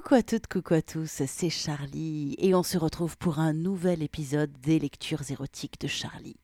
Coucou à toutes, coucou à tous, c'est Charlie et on se retrouve pour un nouvel épisode des lectures érotiques de Charlie.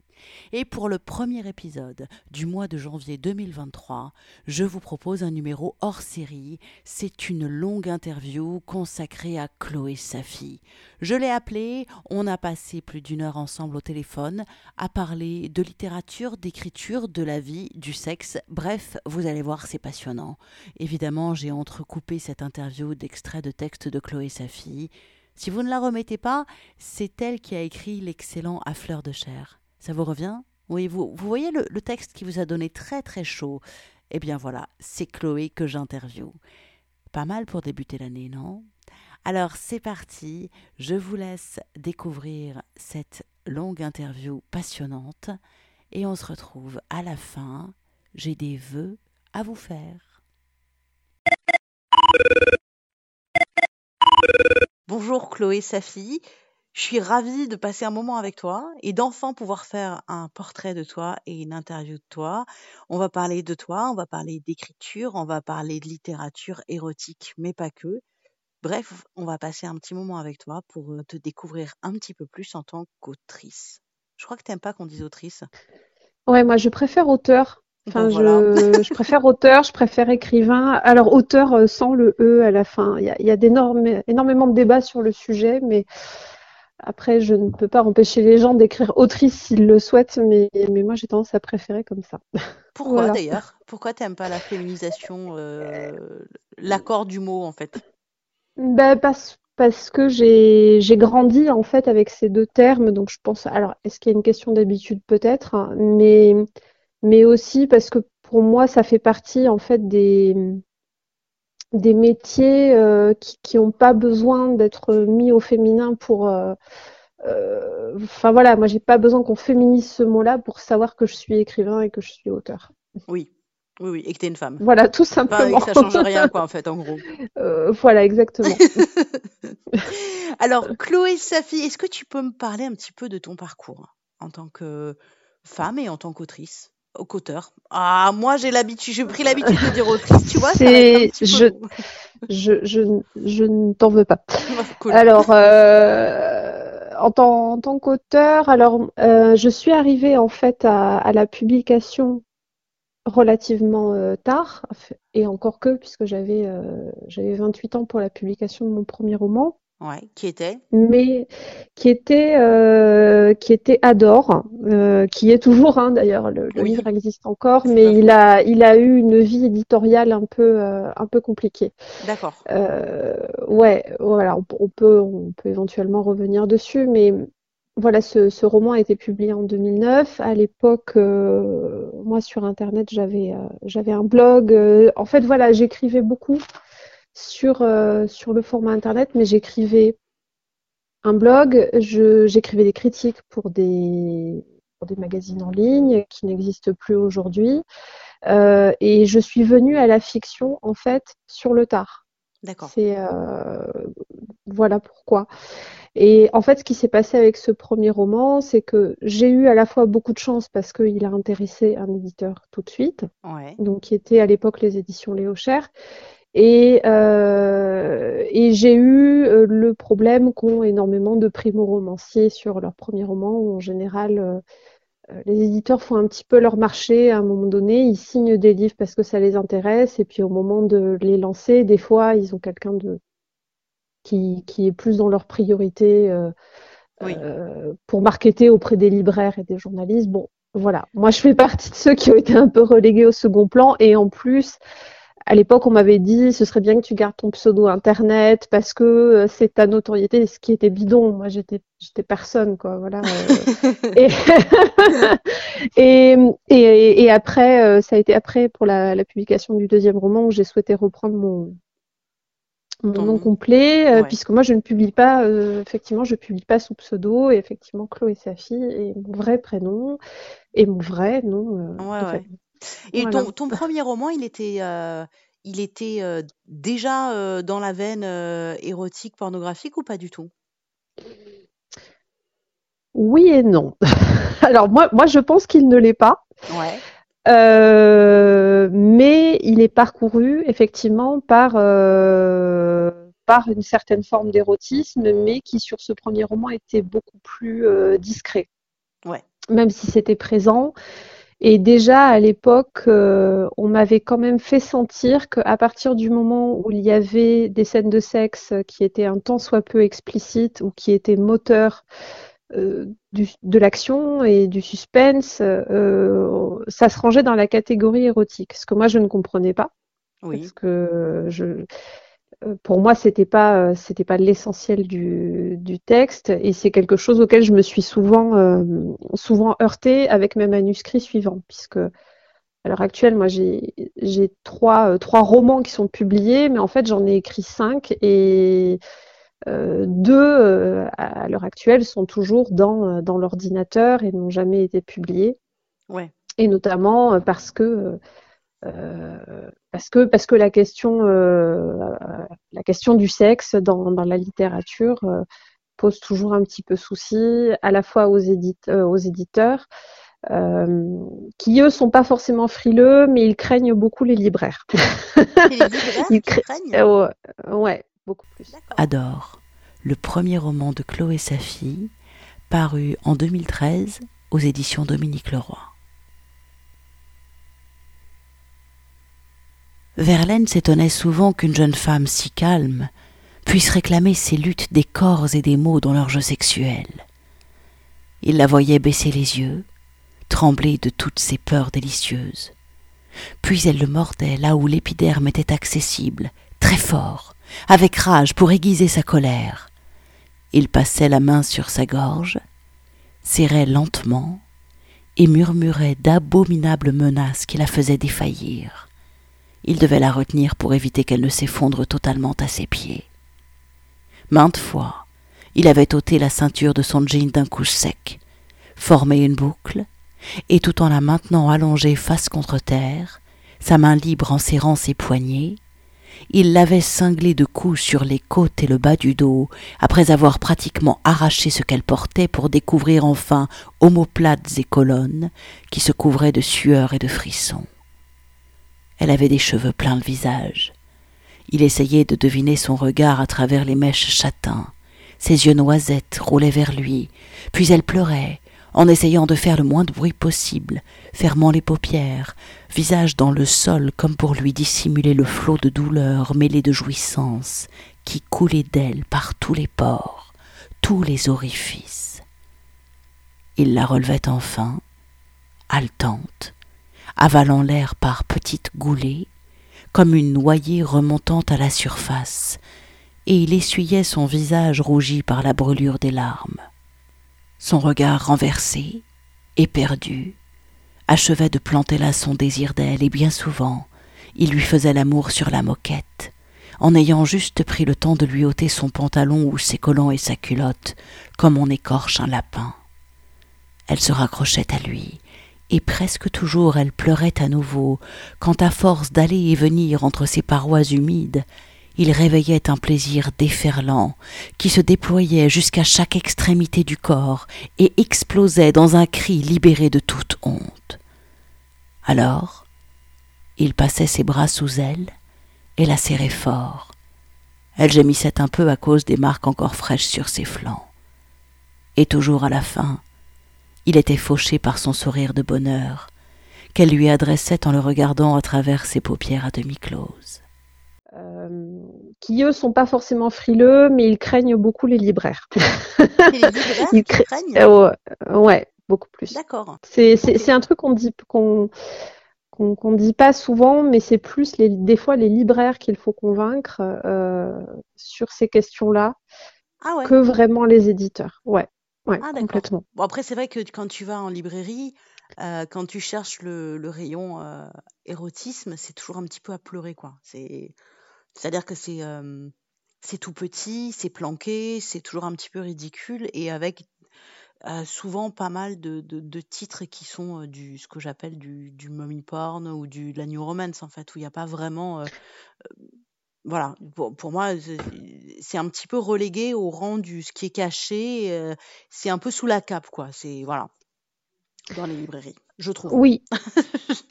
Et pour le premier épisode du mois de janvier 2023, je vous propose un numéro hors série. C'est une longue interview consacrée à Chloé Safi. Je l'ai appelée, on a passé plus d'une heure ensemble au téléphone à parler de littérature, d'écriture, de la vie, du sexe. Bref, vous allez voir, c'est passionnant. Évidemment, j'ai entrecoupé cette interview d'extraits de textes de Chloé Safi. Si vous ne la remettez pas, c'est elle qui a écrit l'excellent À fleur de chair. Ça vous revient? Oui, vous, vous voyez le, texte qui vous a donné très très chaud? Eh bien voilà, c'est Chloé que j'interviewe. Pas mal pour débuter l'année, non? Alors c'est parti, je vous laisse découvrir cette longue interview passionnante et on se retrouve à la fin. J'ai des vœux à vous faire. Bonjour Chloé Safi, je suis ravie de passer un moment avec toi et d'enfin pouvoir faire un portrait de toi et une interview de toi. On va parler de toi, on va parler d'écriture, on va parler de littérature érotique, mais pas que. Bref, on va passer un petit moment avec toi pour euh, te découvrir un petit peu plus en tant qu'autrice. Je crois que tu n'aimes pas qu'on dise autrice. Ouais, moi je préfère auteur. Enfin, bon, voilà. je, je, préfère auteur, je préfère écrivain. Alors, auteur euh, sans le E à la fin. Il y a, il y a énormément de débats sur le sujet, mais après, je ne peux pas empêcher les gens d'écrire autrice s'ils le souhaitent, mais, mais moi j'ai tendance à préférer comme ça. Pourquoi voilà. d'ailleurs? Pourquoi tu n'aimes pas la féminisation, euh, l'accord du mot en fait? Ben, parce, parce que j'ai grandi en fait avec ces deux termes, donc je pense. Alors, est-ce qu'il y a une question d'habitude? Peut-être hein, mais, mais aussi parce que pour moi ça fait partie en fait des des métiers euh, qui n'ont pas besoin d'être mis au féminin pour. Euh, euh, enfin voilà, moi j'ai pas besoin qu'on féminise ce mot-là pour savoir que je suis écrivain et que je suis auteur. Oui. Oui, oui, et que tu es une femme. Voilà, tout simplement. Enfin, ça change rien, quoi, en fait, en gros. voilà, exactement. Alors, Chloé Safi, est-ce que tu peux me parler un petit peu de ton parcours en tant que femme et en tant qu'autrice? Qu'auteur. Ah, moi j'ai l'habitude, j'ai pris l'habitude de dire autrice, tu vois. C'est, je, je, je, je, ne t'en veux pas. cool. Alors, euh, en tant, en tant qu'auteur, alors euh, je suis arrivée en fait à, à la publication relativement euh, tard, et encore que puisque j'avais euh, j'avais 28 ans pour la publication de mon premier roman. Ouais, qui était? Mais qui était euh, qui était Adore, euh, qui est toujours hein, d'ailleurs le, le oui. livre existe encore, mais il a il a eu une vie éditoriale un peu euh, un peu compliquée. D'accord. Euh, ouais, voilà, on, on, peut on peut éventuellement revenir dessus, mais voilà, ce, ce roman a été publié en 2009. À l'époque, euh, moi sur internet, j'avais j'avais un blog. en fait, voilà, j'écrivais beaucoup sur, euh, sur le format internet, mais j'écrivais un blog, j'écrivais des critiques pour des, pour des magazines en ligne qui n'existent plus aujourd'hui. Euh, et je suis venue à la fiction, en fait, sur le tard. D'accord. C'est euh, voilà pourquoi. Et en fait, ce qui s'est passé avec ce premier roman, c'est que j'ai eu à la fois beaucoup de chance parce qu'il a intéressé un éditeur tout de suite, ouais. donc qui était à l'époque les éditions Léo Cher, et, euh, et j'ai eu euh, le problème qu'ont énormément de primo-romanciers sur leur premier roman, où en général, euh, les éditeurs font un petit peu leur marché à un moment donné, ils signent des livres parce que ça les intéresse, et puis au moment de les lancer, des fois, ils ont quelqu'un de qui, qui est plus dans leur priorité euh, oui. pour marketer auprès des libraires et des journalistes. Bon, voilà. Moi, je fais partie de ceux qui ont été un peu relégués au second plan, et en plus, à l'époque, on m'avait dit ce serait bien que tu gardes ton pseudo internet parce que euh, c'est ta notoriété, ce qui était bidon. Moi, j'étais j'étais personne, quoi. Voilà. et, et, et, et, après, euh, ça a été après pour la, la publication du deuxième roman où j'ai souhaité reprendre mon mon Ton... nom complet, euh, puisque moi je ne publie pas, euh, effectivement, je publie pas sous pseudo, et effectivement Chloé Safi est mon vrai prénom et mon vrai nom. ouais, ouais. Et voilà. ton, ton, premier roman, il était, euh, il était euh, déjà euh, dans la veine érotique, pornographique ou pas du tout? Oui et non. Alors moi, moi, je pense qu'il ne l'est pas. Ouais. mais il est parcouru effectivement par par une certaine forme d'érotisme, mais qui sur ce premier roman était beaucoup plus discret. Ouais. Même si c'était présent. Et déjà à l'époque, on m'avait quand même fait sentir qu'à partir du moment où il y avait des scènes de sexe qui étaient un tant soit peu explicites ou qui étaient moteurs euh, de l'action et du suspense, euh, ça se rangeait dans la catégorie érotique, ce que moi je ne comprenais pas. Oui. Parce que je, euh, pour moi, c'était pas, c'était pas l'essentiel du, du, texte, et c'est quelque chose auquel je me suis souvent, souvent heurtée avec mes manuscrits suivants, puisque à l'heure actuelle, moi, j'ai trois, trois romans qui sont publiés, mais en fait, j'en ai écrit cinq, et euh, deux, euh, à l'heure actuelle, sont toujours dans, euh, dans l'ordinateur et n'ont jamais été publiés. Ouais. Et notamment parce que parce que parce que la question la question du sexe dans, dans la littérature pose toujours un petit peu souci à la fois aux, aux éditeurs qui eux sont pas forcément frileux mais ils craignent beaucoup les libraires. les libraires ils craignent? Ouais beaucoup plus. Adore, le premier roman de Chloé Safi, paru en 2013 aux éditions Dominique Leroy. Verlaine s'étonnait souvent qu'une jeune femme si calme puisse réclamer ces luttes des corps et des mots dans leur jeu sexuel. Il la voyait baisser les yeux, trembler de toutes ses peurs délicieuses. Puis elle le mordait là où l'épiderme était accessible, très fort, avec rage pour aiguiser sa colère. Il passait la main sur sa gorge, serrait lentement et murmurait d'abominables menaces qui la faisaient défaillir. Il devait la retenir pour éviter qu'elle ne s'effondre totalement à ses pieds. Maintes fois, il avait ôté la ceinture de son jean d'un coup sec, formé une boucle, et tout en la maintenant allongée face contre terre, sa main libre en serrant ses poignets, il l'avait cinglée de coups sur les côtes et le bas du dos, après avoir pratiquement arraché ce qu'elle portait pour découvrir enfin omoplates et colonnes qui se couvraient de sueur et de frissons. Elle avait des cheveux pleins le visage. Il essayait de deviner son regard à travers les mèches châtains. Ses yeux noisettes roulaient vers lui, puis elle pleurait, en essayant de faire le moins de bruit possible, fermant les paupières, visage dans le sol comme pour lui dissimuler le flot de douleur mêlé de jouissance qui coulait d'elle par tous les pores, tous les orifices. Il la relevait enfin, haletante, avalant l'air par petites goulées, comme une noyée remontant à la surface, et il essuyait son visage rougi par la brûlure des larmes son regard renversé, éperdu, achevait de planter là son désir d'elle, et bien souvent il lui faisait l'amour sur la moquette, en ayant juste pris le temps de lui ôter son pantalon ou ses collants et sa culotte, comme on écorche un lapin. Elle se raccrochait à lui, et presque toujours elle pleurait à nouveau, quand à force d'aller et venir entre ses parois humides, il réveillait un plaisir déferlant qui se déployait jusqu'à chaque extrémité du corps et explosait dans un cri libéré de toute honte. Alors, il passait ses bras sous elle et la serrait fort. Elle gémissait un peu à cause des marques encore fraîches sur ses flancs. Et toujours à la fin, il était fauché par son sourire de bonheur qu'elle lui adressait en le regardant à travers ses paupières à demi closes. Euh, qui eux sont pas forcément frileux, mais ils craignent beaucoup les libraires. les libraires ils craignent euh, ouais, beaucoup plus. D'accord. C'est un truc qu'on dit qu'on qu'on dit pas souvent, mais c'est plus les, des fois les libraires qu'il faut convaincre euh, sur ces questions-là ah ouais. que vraiment les éditeurs. Ouais, ouais, ah, complètement. Bon après c'est vrai que quand tu vas en librairie, euh, quand tu cherches le, le rayon euh, érotisme, c'est toujours un petit peu à pleurer quoi. C'est c'est-à-dire que c'est c'est tout petit, c'est planqué, c'est toujours un petit peu ridicule et avec souvent pas mal de, de, titres qui sont du ce que j'appelle du, du mommy porn ou du de la new romance en fait où il n'y a pas vraiment voilà pour, moi c'est un petit peu relégué au rang du ce qui est caché c'est un peu sous la cape quoi c'est voilà dans les librairies, je trouve. Oui.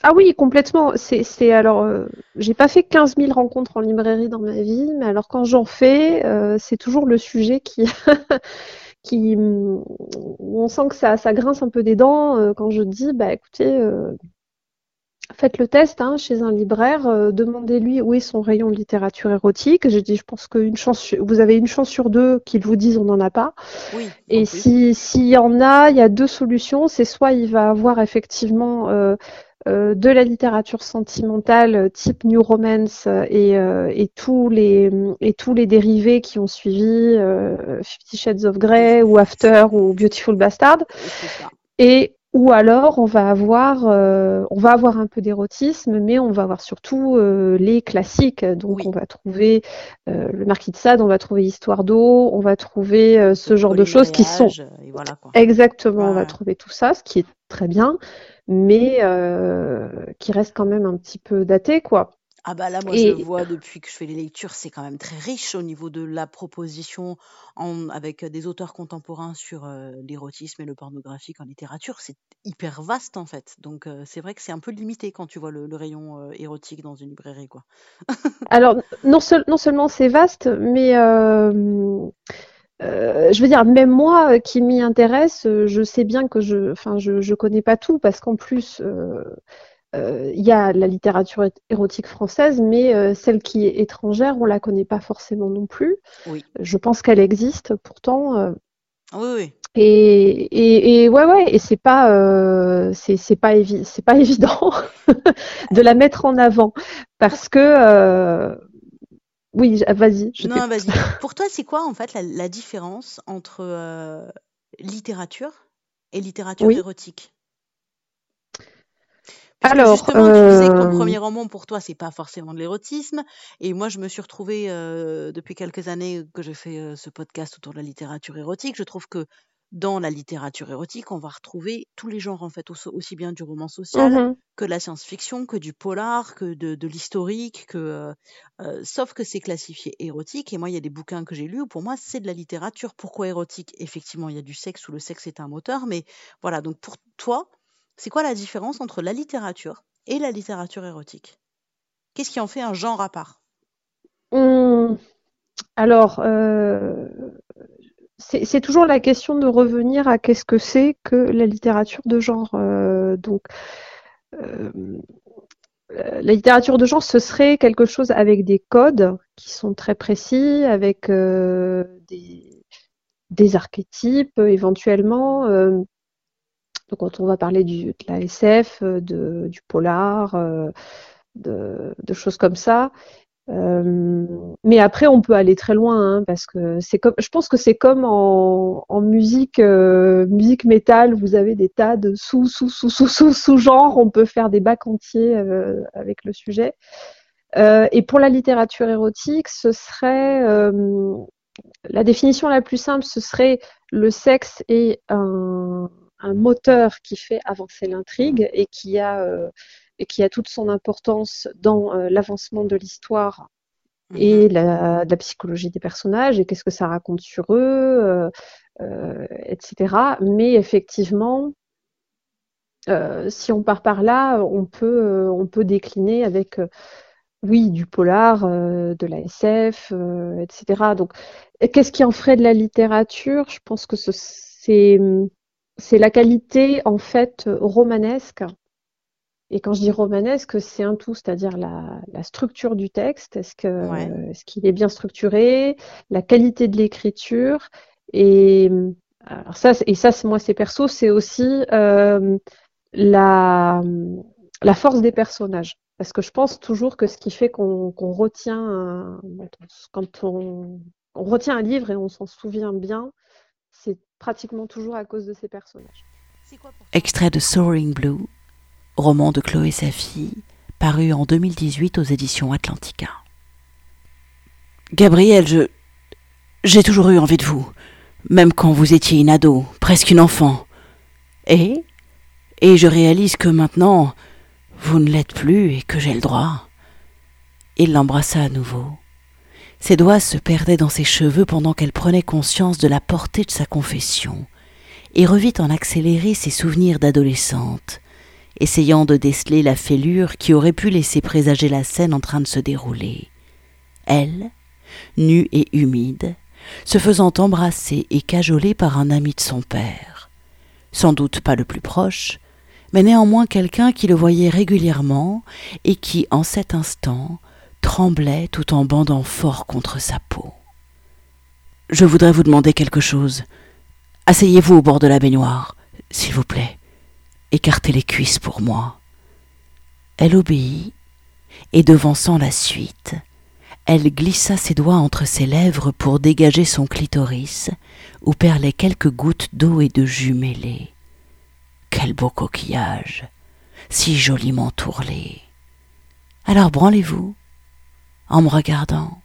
ah oui, complètement. C'est alors, euh, j'ai pas fait 15 000 rencontres en librairie dans ma vie, mais alors quand j'en fais, euh, c'est toujours le sujet qui, qui, on sent que ça, ça grince un peu des dents euh, quand je dis, bah écoutez, faites le test hein, chez un libraire, euh, demandez-lui où est son rayon de littérature érotique. J'ai dit, je pense qu'une chance, vous avez une chance sur deux qu'ils vous disent on n'en a pas. Oui, et si s'il y en a, il y a deux solutions. C'est soit il va avoir effectivement euh, euh, de la littérature sentimentale type New Romance et, et, tous les et tous les dérivés qui ont suivi Fifty Shades of Grey ou After ou Beautiful Bastard. Et ou alors on va avoir euh, on va avoir un peu d'érotisme, mais on va avoir surtout euh, les classiques. Donc on va trouver euh, le Marquis de Sade, on va trouver Histoire d'eau, on va trouver ce genre de choses qui sont exactement. On va trouver tout ça, ce qui est très bien, mais qui reste quand même un petit peu daté, quoi. Ah bah là, moi, je vois depuis que je fais les lectures, c'est quand même très riche au niveau de la proposition en, avec des auteurs contemporains sur l'érotisme et le pornographique en littérature. C'est hyper vaste en fait. Donc c'est vrai que c'est un peu limité quand tu vois le, rayon érotique dans une librairie, quoi. Alors, non, non seulement c'est vaste, mais euh, je veux dire, même moi qui m'y intéresse, je sais bien que je, enfin, je, je connais pas tout parce qu'en plus, euh, il y a la littérature érotique française, mais euh, celle qui est étrangère, on la connaît pas forcément non plus. Oui. Je pense qu'elle existe pourtant. Euh, oui, oui. Et, et, et, ouais, ouais, et c'est pas, c'est, c'est pas c'est pas évident de la mettre en avant parce que, oui, vas-y. non, vas-y. Pour toi, c'est quoi en fait la, différence entre littérature et littérature érotique? Alors, justement, tu disais que ton euh, premier roman pour toi, c'est pas forcément de l'érotisme. Et moi, je me suis retrouvée euh, depuis quelques années que j'ai fait euh, ce podcast autour de la littérature érotique. Je trouve que dans la littérature érotique, on va retrouver tous les genres en fait, aussi bien du roman social mmh que de la science-fiction, que du polar, que de, l'historique, que sauf que c'est classifié érotique. Et moi, il y a des bouquins que j'ai lus où pour moi c'est de la littérature. Pourquoi érotique? Effectivement, il y a du sexe où le sexe est un moteur, mais voilà. Donc pour toi, c'est quoi la différence entre la littérature et la littérature érotique? Qu'est-ce qui en fait un genre à part? Mmh. Alors, euh, c'est toujours la question de revenir à qu'est-ce que c'est que la littérature de genre. Euh, donc, euh, la littérature de genre, ce serait quelque chose avec des codes qui sont très précis, avec des, archétypes éventuellement quand on va parler du, de la SF, euh, du polar, euh, de, choses comme ça. Euh, mais après, on peut aller très loin, hein, parce que c'est comme, je pense que c'est comme en, musique, musique métal, vous avez des tas de sous, sous, sous, sous, sous, sous genres. On peut faire des bacs entiers avec le sujet. et pour la littérature érotique, ce serait la définition la plus simple, ce serait le sexe est un, un moteur qui fait avancer l'intrigue et qui a euh, et qui a toute son importance dans euh, l'avancement de l'histoire et mhm. la, la, psychologie des personnages et qu'est-ce que ça raconte sur eux, euh, etc. Mais effectivement, si on part par là, on peut on peut décliner avec oui, du polar, de la SF, etc. Donc, qu'est-ce qui en ferait de la littérature? Je pense que c'est c'est la qualité en fait romanesque. Et quand je dis romanesque, c'est un tout, c'est-à-dire la, structure du texte. Est-ce que est-ce qu'il est bien structuré, la qualité de l'écriture et alors ça et ça moi c'est perso, c'est aussi euh, la la force des personnages. Parce que je pense toujours que ce qui fait qu'on retient quand on, on retient un livre et on s'en souvient bien, c'est pratiquement toujours à cause de ces personnages. Extrait de Soaring Blue, roman de Chloé Safi, paru en 2018 aux éditions Atlantica. Gabriel, je. J'ai toujours eu envie de vous, même quand vous étiez une ado, presque une enfant. Et. Et je réalise que maintenant, vous ne l'êtes plus et que j'ai le droit. Il l'embrassa à nouveau. Ses doigts se perdaient dans ses cheveux pendant qu'elle prenait conscience de la portée de sa confession. et revit en accéléré ses souvenirs d'adolescente, essayant de déceler la fêlure qui aurait pu laisser présager la scène en train de se dérouler. Elle, nue et humide, se faisant embrasser et cajoler par un ami de son père. Sans doute pas le plus proche, mais néanmoins quelqu'un qui le voyait régulièrement et qui, en cet instant, tremblait tout en bandant fort contre sa peau. Je voudrais vous demander quelque chose. Asseyez-vous au bord de la baignoire, s'il vous plaît. Écartez les cuisses pour moi. Elle obéit, et devançant la suite, elle glissa ses doigts entre ses lèvres pour dégager son clitoris, où perlaient quelques gouttes d'eau et de jus mêlés. Quel beau coquillage, si joliment tourlé. Alors branlez-vous, en me regardant.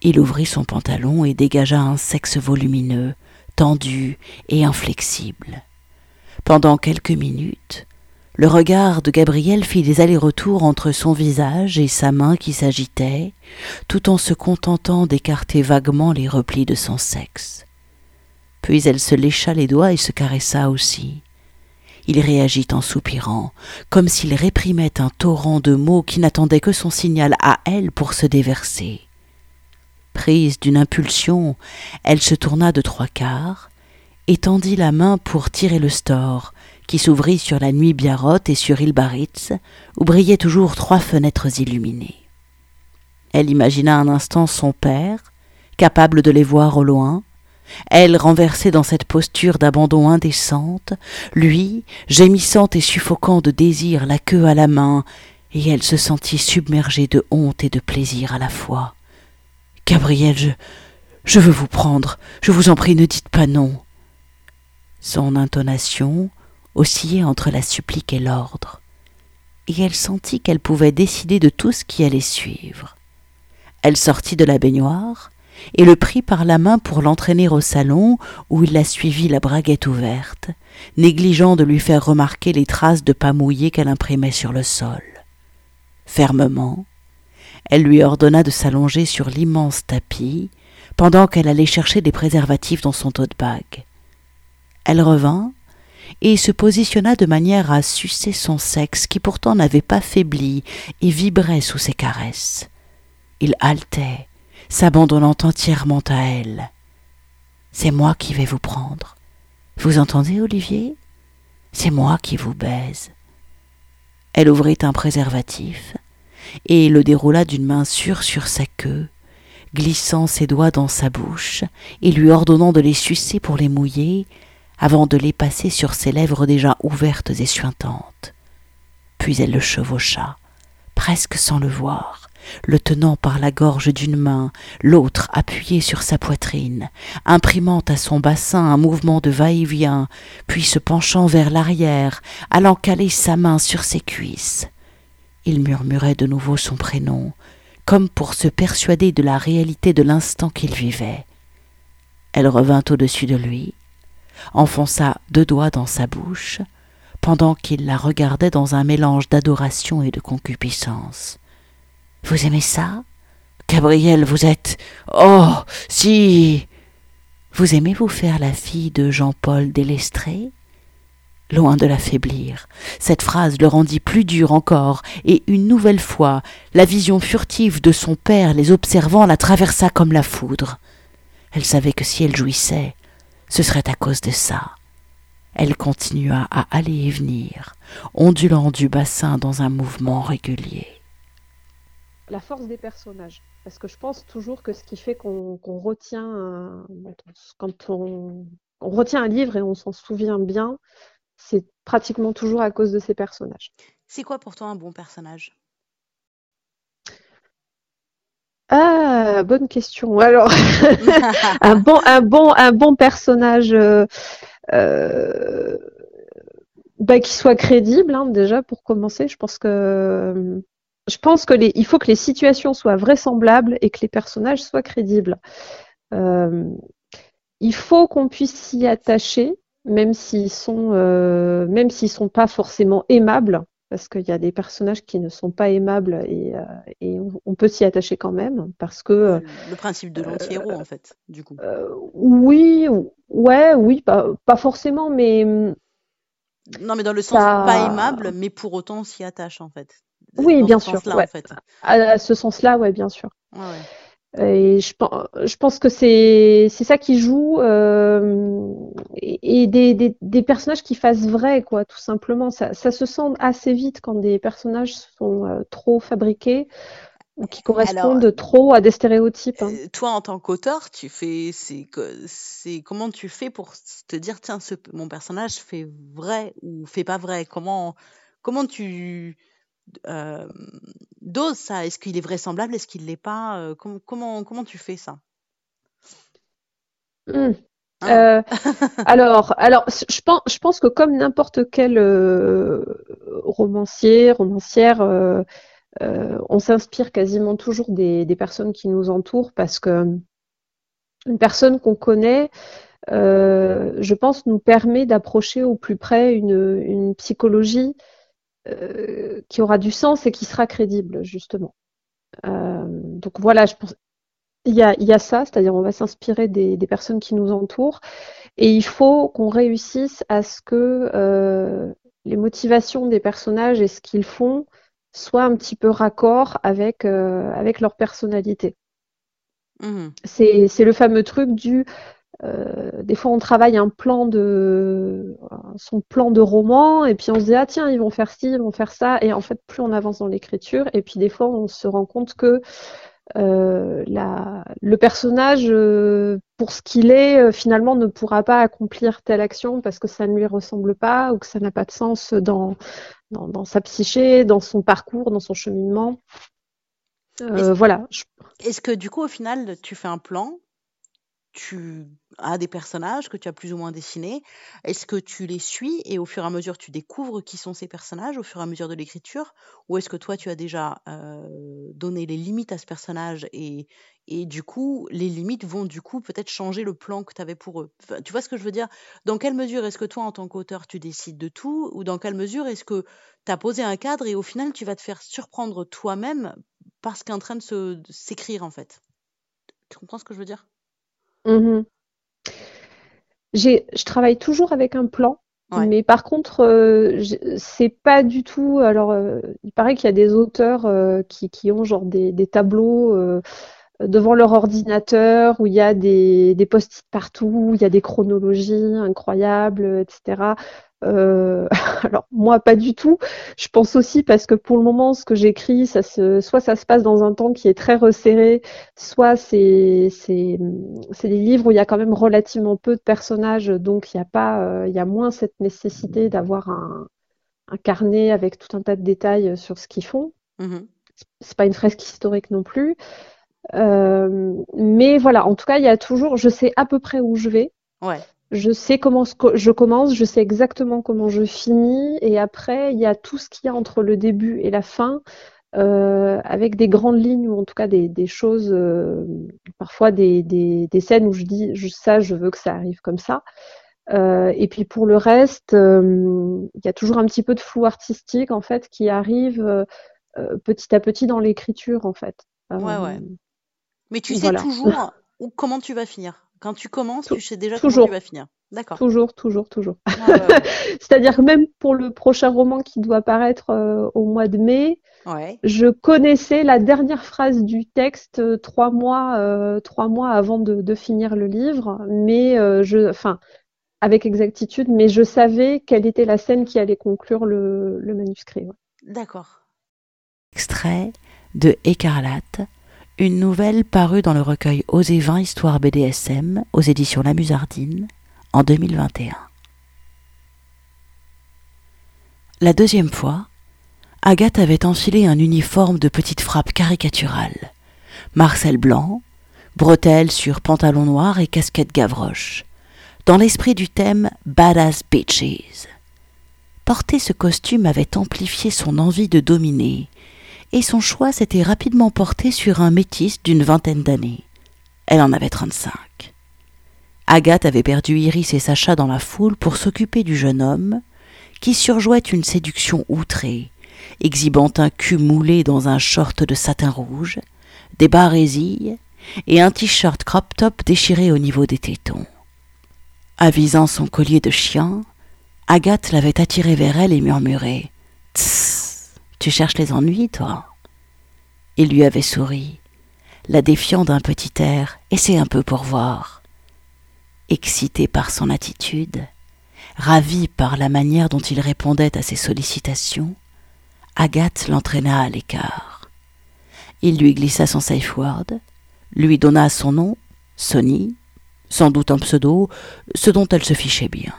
Il ouvrit son pantalon et dégagea un sexe volumineux, tendu et inflexible. Pendant quelques minutes, le regard de Gabriel fit des allers-retours entre son visage et sa main qui s'agitait, tout en se contentant d'écarter vaguement les replis de son sexe. Puis elle se lécha les doigts et se caressa aussi. Il réagit en soupirant, comme s'il réprimait un torrent de mots qui n'attendait que son signal à elle pour se déverser. Prise d'une impulsion, elle se tourna de trois quarts, et tendit la main pour tirer le store, qui s'ouvrit sur la nuit Biarrotte et sur Ilbaritz, où brillaient toujours trois fenêtres illuminées. Elle imagina un instant son père, capable de les voir au loin, elle renversée dans cette posture d'abandon indécente, lui, gémissant et suffocant de désir, la queue à la main, et elle se sentit submergée de honte et de plaisir à la fois. Gabriel, je. je veux vous prendre. Je vous en prie, ne dites pas non. Son intonation oscillait entre la supplique et l'ordre, et elle sentit qu'elle pouvait décider de tout ce qui allait suivre. Elle sortit de la baignoire et le prit par la main pour l'entraîner au salon, où il la suivit la braguette ouverte, négligeant de lui faire remarquer les traces de pas mouillé qu'elle imprimait sur le sol. Fermement, elle lui ordonna de s'allonger sur l'immense tapis, pendant qu'elle allait chercher des préservatifs dans son tote bag. Elle revint et se positionna de manière à sucer son sexe qui pourtant n'avait pas faibli et vibrait sous ses caresses. Il haletait, s'abandonnant entièrement à elle. C'est moi qui vais vous prendre. Vous entendez, Olivier? C'est moi qui vous baise. Elle ouvrit un préservatif et le déroula d'une main sûre sur sa queue, glissant ses doigts dans sa bouche et lui ordonnant de les sucer pour les mouiller, avant de les passer sur ses lèvres déjà ouvertes et suintantes. Puis elle le chevaucha, presque sans le voir, le tenant par la gorge d'une main, l'autre appuyé sur sa poitrine, imprimant à son bassin un mouvement de va-et-vient, puis se penchant vers l'arrière, allant caler sa main sur ses cuisses. Il murmurait de nouveau son prénom, comme pour se persuader de la réalité de l'instant qu'il vivait. Elle revint au-dessus de lui, enfonça deux doigts dans sa bouche, pendant qu'il la regardait dans un mélange d'adoration et de concupiscence. Vous aimez ça? Gabriel, vous êtes. Oh si Vous aimez vous faire la fille de Jean-Paul Délestré Loin de l'affaiblir, cette phrase le rendit plus dur encore, et une nouvelle fois, la vision furtive de son père les observant la traversa comme la foudre. Elle savait que si elle jouissait, ce serait à cause de ça. Elle continua à aller et venir, ondulant du bassin dans un mouvement régulier. La force des personnages. Parce que je pense toujours que ce qui fait qu'on retient, quand on, on retient un livre et on s'en souvient bien, c'est pratiquement toujours à cause de ces personnages. C'est quoi pour toi un bon personnage? Ah, bonne question. Alors, un bon, un bon, un bon personnage euh, euh, bah, qui soit crédible, hein, déjà pour commencer. Je pense que, je pense que les, il faut que les situations soient vraisemblables et que les personnages soient crédibles. Euh, il faut qu'on puisse s'y attacher même s'ils sont, euh, même s'ils sont pas forcément aimables. parce qu'il y a des personnages qui ne sont pas aimables et, et on, peut s'y attacher quand même, parce que... Le principe de l'anti-héros, en fait, du coup. oui, ouais, oui, pas, pas forcément, mais... Non, mais dans le sens pas aimable, mais pour autant on s'y attache, en fait. Oui, bien sûr. En fait. À, ce sens-là, ouais, bien sûr. Et je, je pense que c'est ça qui joue euh, et, des, des, des, personnages qui fassent vrai quoi tout simplement ça, ça, se sent assez vite quand des personnages sont euh, trop fabriqués ou qui correspondent trop à des stéréotypes. Hein. Euh, toi en tant qu'auteur tu fais c'est c'est comment tu fais pour te dire tiens ce, mon personnage fait vrai ou fait pas vrai? Comment comment tu euh, dose ça Est-ce qu'il est vraisemblable? Est-ce qu'il l'est pas? Euh, comment, comment, tu fais ça? Mmh. hein? euh, alors, alors, je pense, je pense que comme n'importe quel romancier, romancière, on s'inspire quasiment toujours des, personnes qui nous entourent parce que une personne qu'on connaît, je pense, nous permet d'approcher au plus près une, une psychologie euh, qui aura du sens et qui sera crédible, justement. Euh, donc voilà, je pense. Il y a, il y a ça, c'est-à-dire on va s'inspirer des, des, personnes qui nous entourent et il faut qu'on réussisse à ce que euh, les motivations des personnages et ce qu'ils font soient un petit peu raccord avec, avec leur personnalité. Mmh. C'est le fameux truc du euh, des fois, on travaille un plan de son plan de roman, et puis on se dit ah tiens ils vont faire ci, ils vont faire ça, et en fait plus on avance dans l'écriture, et puis des fois on se rend compte que euh, la, le personnage, euh, pour ce qu'il est, finalement ne pourra pas accomplir telle action parce que ça ne lui ressemble pas ou que ça n'a pas de sens dans, dans, dans, sa psyché, dans son parcours, dans son cheminement. Voilà. Est-ce que du coup au final tu fais un plan tu as des personnages que tu as plus ou moins dessinés. Est-ce que tu les suis et au fur et à mesure tu découvres qui sont ces personnages au fur et à mesure de l'écriture? Ou est-ce que toi tu as déjà donné les limites à ce personnage et, et du coup les limites vont du coup peut-être changer le plan que tu avais pour eux? Tu vois ce que je veux dire? Dans quelle mesure est-ce que toi en tant qu'auteur tu décides de tout? Ou dans quelle mesure est-ce que tu as posé un cadre et au final tu vas te faire surprendre toi-même parce qu'il est en train de s'écrire en fait? Tu comprends ce que je veux dire? Mmh je travaille toujours avec un plan, mais par contre, euh, c'est pas du tout. Alors, euh, il paraît qu'il y a des auteurs euh, qui, qui ont genre des, des tableaux devant leur ordinateur où il y a des, des post-it partout, où il y a des chronologies incroyables, etc. Euh, alors moi pas du tout. Je pense aussi parce que pour le moment ce que j'écris, ça se, soit ça se passe dans un temps qui est très resserré, soit c'est des livres où il y a quand même relativement peu de personnages, donc il y a pas euh, il y a moins cette nécessité d'avoir un, un carnet avec tout un tas de détails sur ce qu'ils font. Mmh c'est pas une fresque historique non plus. Euh, mais voilà, en tout cas, il y a toujours, je sais à peu près où je vais. Ouais je sais comment je commence, je sais exactement comment je finis, et après il y a tout ce qu'il y a entre le début et la fin, euh, avec des grandes lignes ou en tout cas des, des choses, euh, parfois des, des, des, scènes où je dis je, ça, je veux que ça arrive comme ça. Euh, et puis pour le reste, il y a toujours un petit peu de flou artistique en fait qui arrive petit à petit dans l'écriture en fait. ouais ouais. Mais tu sais toujours où, comment tu vas finir. Quand tu commences, tu sais déjà toujours. comment tu vas finir. D'accord. Toujours, toujours, toujours. Ah, C'est-à-dire que même pour le prochain roman qui doit paraître euh, au mois de mai, je connaissais la dernière phrase du texte euh, trois mois, euh, trois mois avant de, finir le livre, mais je, enfin, avec exactitude, mais je savais quelle était la scène qui allait conclure le, manuscrit. D'accord. Extrait de Écarlate une nouvelle parue dans le recueil Osez 20 Histoire BDSM aux éditions La Musardine en 2021. La deuxième fois, Agathe avait enfilé un uniforme de petite frappe caricaturale. Marcel blanc, bretelles sur pantalon noir et casquette gavroche, dans l'esprit du thème Badass Bitches. Porter ce costume avait amplifié son envie de dominer et son choix s'était rapidement porté sur un métis d'une vingtaine d'années. Elle en avait trente-cinq. Agathe avait perdu Iris et Sacha dans la foule pour s'occuper du jeune homme, qui surjouait une séduction outrée, exhibant un cul moulé dans un short de satin rouge, des barésilles et un t-shirt crop top déchiré au niveau des tétons. Avisant son collier de chien, Agathe l'avait attiré vers elle et murmurait Tss, tu cherches les ennuis, toi Il lui avait souri, la défiant d'un petit air Essaie un peu pour voir. Excité par son attitude, ravie par la manière dont il répondait à ses sollicitations, Agathe l'entraîna à l'écart. Il lui glissa son safe word, lui donna son nom, Sonny, sans doute un pseudo, ce dont elle se fichait bien.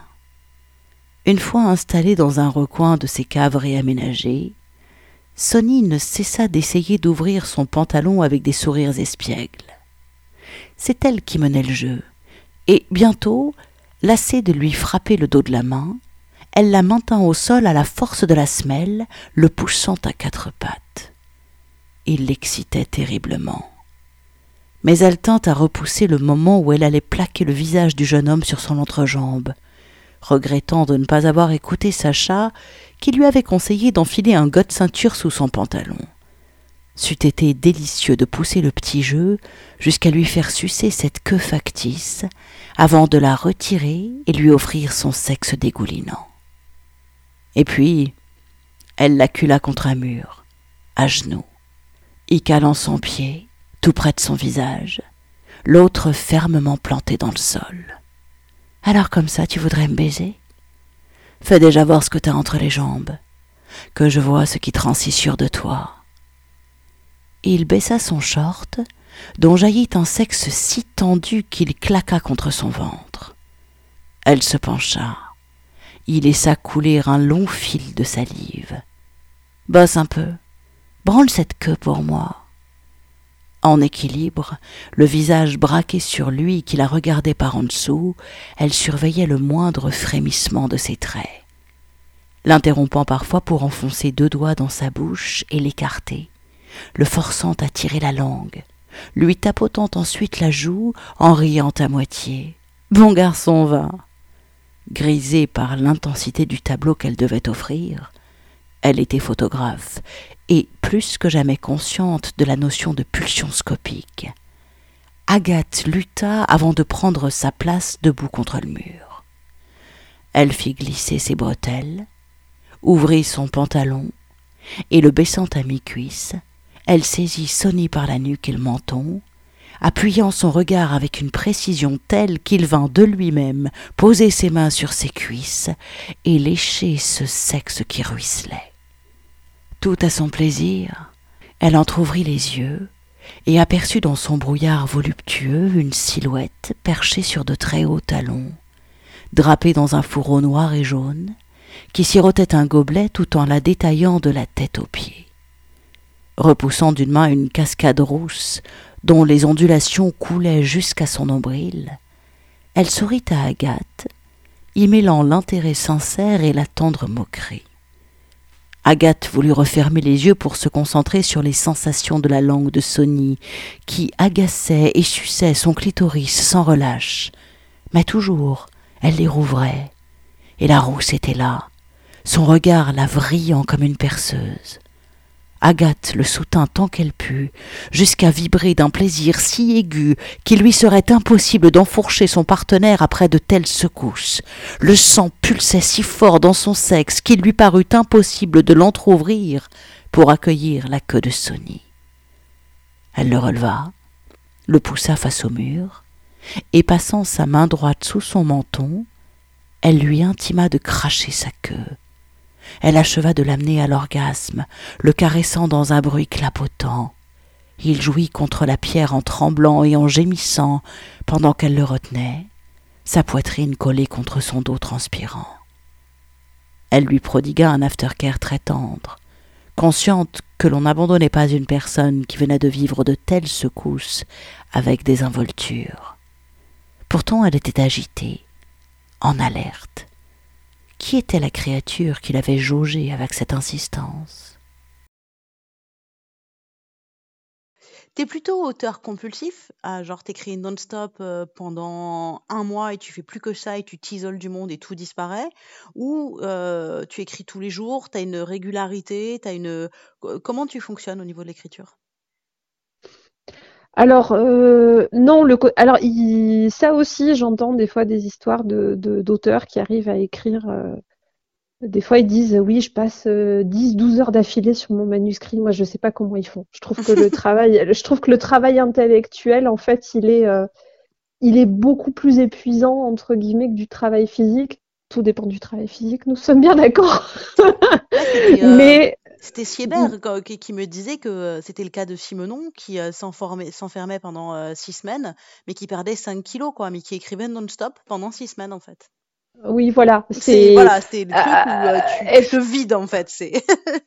Une fois installée dans un recoin de ses caves réaménagées, Sonny ne cessa d'essayer d'ouvrir son pantalon avec des sourires espiègles. C'est elle qui menait le jeu, et bientôt, lassée de lui frapper le dos de la main, elle la maintint au sol à la force de la semelle, le poussant à quatre pattes. Il l'excitait terriblement mais elle tint à repousser le moment où elle allait plaquer le visage du jeune homme sur son entrejambe, regrettant de ne pas avoir écouté Sacha, qui lui avait conseillé d'enfiler un de ceinture sous son pantalon. C'eût été délicieux de pousser le petit jeu jusqu'à lui faire sucer cette queue factice, avant de la retirer et lui offrir son sexe dégoulinant. Et puis, elle l'accula contre un mur, à genoux, y calant son pied, tout près de son visage, l'autre fermement planté dans le sol. Alors comme ça, tu voudrais me baiser? Fais déjà voir ce que t'as entre les jambes, que je vois ce qui transissure de toi. Il baissa son short, dont jaillit un sexe si tendu qu'il claqua contre son ventre. Elle se pencha. Il laissa couler un long fil de salive. Bosse un peu. Branle cette queue pour moi. En équilibre, le visage braqué sur lui qui la regardait par en dessous, elle surveillait le moindre frémissement de ses traits. L'interrompant parfois pour enfoncer deux doigts dans sa bouche et l'écarter, le forçant à tirer la langue, lui tapotant ensuite la joue en riant à moitié. Bon garçon, va. Grisée par l'intensité du tableau qu'elle devait offrir, elle était photographe et plus que jamais consciente de la notion de pulsion scopique. Agathe lutta avant de prendre sa place debout contre le mur. Elle fit glisser ses bretelles, ouvrit son pantalon, et le baissant à mi-cuisse, elle saisit Sonny par la nuque et le menton, appuyant son regard avec une précision telle qu'il vint de lui-même poser ses mains sur ses cuisses et lécher ce sexe qui ruisselait. Tout à son plaisir, elle entr'ouvrit les yeux et aperçut dans son brouillard voluptueux une silhouette perchée sur de très hauts talons, drapée dans un fourreau noir et jaune, qui sirotait un gobelet tout en la détaillant de la tête aux pieds. Repoussant d'une main une cascade rousse dont les ondulations coulaient jusqu'à son nombril, elle sourit à Agathe, y mêlant l'intérêt sincère et la tendre moquerie. Agathe voulut refermer les yeux pour se concentrer sur les sensations de la langue de Sonny, qui agaçait et suçait son clitoris sans relâche. Mais toujours, elle les rouvrait. Et la rousse était là, son regard la vrillant comme une perceuse. Agathe le soutint tant qu'elle put, jusqu'à vibrer d'un plaisir si aigu qu'il lui serait impossible d'enfourcher son partenaire après de telles secousses. Le sang pulsait si fort dans son sexe qu'il lui parut impossible de l'entr'ouvrir pour accueillir la queue de Sonny. Elle le releva, le poussa face au mur, et passant sa main droite sous son menton, elle lui intima de cracher sa queue elle acheva de l'amener à l'orgasme, le caressant dans un bruit clapotant. Il jouit contre la pierre en tremblant et en gémissant pendant qu'elle le retenait, sa poitrine collée contre son dos transpirant. Elle lui prodigua un aftercare très tendre, consciente que l'on n'abandonnait pas une personne qui venait de vivre de telles secousses avec des involtures. Pourtant elle était agitée, en alerte. Qui était la créature qui l'avait jaugée avec cette insistance? T'es plutôt auteur compulsif, genre t'écris non-stop euh, pendant un mois et tu fais plus que ça et tu t'isoles du monde et tout disparaît, ou euh, tu écris tous les jours, t'as une régularité, t'as une... Comment tu fonctionnes au niveau de l'écriture? Alors euh, non, le alors ça aussi j'entends des fois des histoires de d'auteurs qui arrivent à écrire des fois, ils disent oui, je passe 10-12 heures d'affilée sur mon manuscrit. Moi, je ne sais pas comment ils font. Je trouve que le travail, je trouve que le travail intellectuel, en fait, il est, euh, il est beaucoup plus épuisant entre guillemets que du travail physique. Tout dépend du travail physique. Nous sommes bien d'accord. Euh, Mais c'était Siebert qui, me disait que euh, c'était le cas de Simonon qui s'enfermait pendant six semaines, mais qui perdait 5 kilos, quoi, mais qui écrivait non-stop pendant six semaines, en fait. Oui, voilà. C'est voilà, c'est le truc où euh, tu, tu, te vides en fait. C'est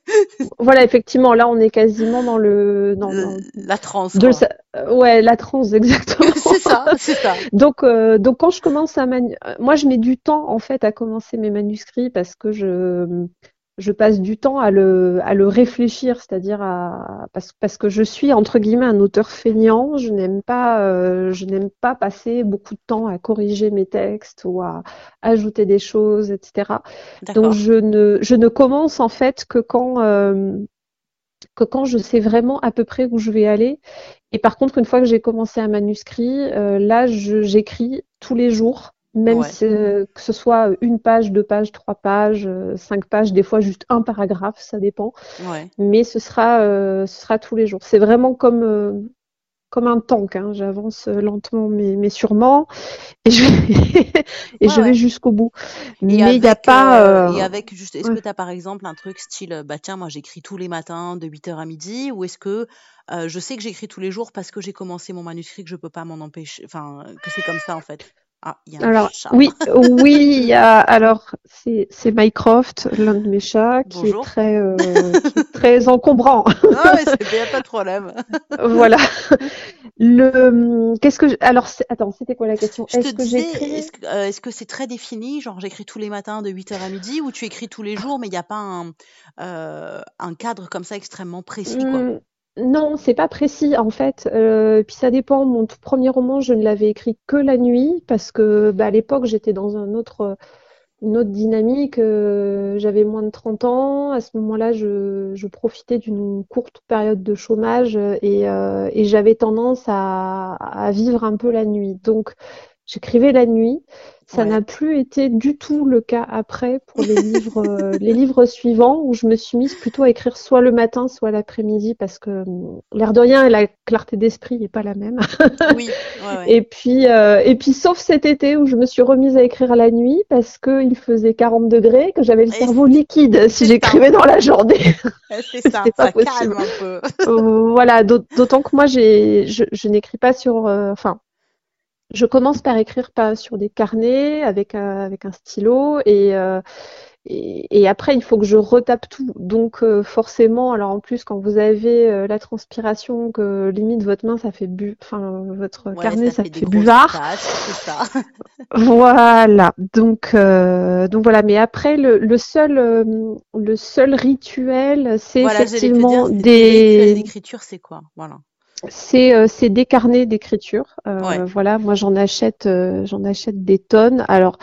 voilà, effectivement, là on est quasiment dans le dans, la transe. De ouais, la transe exactement. c'est ça, c'est ça. Donc euh, donc quand je commence à manu... moi je mets du temps en fait à commencer mes manuscrits parce que je je passe du temps à le, à le réfléchir, c'est-à-dire à, parce, parce, que je suis entre guillemets un auteur feignant, je n'aime pas, euh, je n'aime pas passer beaucoup de temps à corriger mes textes ou à ajouter des choses, etc. Donc je ne, je ne commence en fait que quand, euh, que quand je sais vraiment à peu près où je vais aller. Et par contre, une fois que j'ai commencé un manuscrit, euh, là, j'écris tous les jours même si, euh, que ce soit une page, deux pages, trois pages, euh, cinq pages, des fois juste un paragraphe, ça dépend. Ouais. Mais ce sera, euh, ce sera tous les jours. C'est vraiment comme comme un tank. Hein. J'avance lentement mais, mais sûrement et je vais, et je vais jusqu'au bout. mais il n'y a pas. et avec juste, est-ce que tu as par exemple un truc style, bah tiens, moi j'écris tous les matins de 8h à midi, ou est-ce que je sais que j'écris tous les jours parce que j'ai commencé mon manuscrit, que je peux pas m'en empêcher, enfin que c'est comme ça en fait? Ah, il y a alors, oui, oui, il y a, alors, c'est, c'est Mycroft, l'un de mes chats, qui est très, euh, qui est très encombrant. Ah, mais c'est bien, pas de problème. voilà. Le, qu'est-ce que, alors, attends, c'était quoi la question? Est-ce que j'écris? Est-ce que, euh, est-ce que c'est très défini? Genre, j'écris tous les matins de 8h à midi, ou tu écris tous les jours, mais il n'y a pas un, euh, un cadre comme ça extrêmement précis, quoi? Mmh, non, c'est pas précis en fait. Euh, puis ça dépend. Mon tout premier roman, je ne l'avais écrit que la nuit parce que bah, à l'époque j'étais dans un autre, une autre dynamique. Euh, j'avais moins de 30 ans. À ce moment-là, je, profitais d'une courte période de chômage et, euh, et j'avais tendance à, à, vivre un peu la nuit. Donc j'écrivais la nuit. Ça n'a plus été du tout le cas après pour les livres, euh, les livres suivants où je me suis mise plutôt à écrire soit le matin, soit l'après-midi parce que hum, l'air de rien, la clarté d'esprit n'est pas la même. oui. Et puis, euh, et puis, sauf cet été où je me suis remise à écrire la nuit parce qu'il faisait 40 degrés, que j'avais le cerveau liquide si j'écrivais dans la journée. C'est ça, ça calme un peu. voilà, d'autant que moi, j'ai, je, je n'écris pas sur, euh, enfin, je commence par écrire pas sur des carnets avec un, avec un stylo et, euh, et, après il faut que je retape tout. Donc euh, forcément, alors en plus quand vous avez euh, la transpiration que limite votre main ça fait bu, enfin votre carnet ça, fait, buvard. ça. voilà. Donc donc voilà. Mais après le, le seul le seul rituel c'est effectivement des. L'écriture c'est quoi? Voilà c'est euh, c'est des carnets d'écriture. Euh, voilà, moi j'en achète euh, j'en achète des tonnes. Alors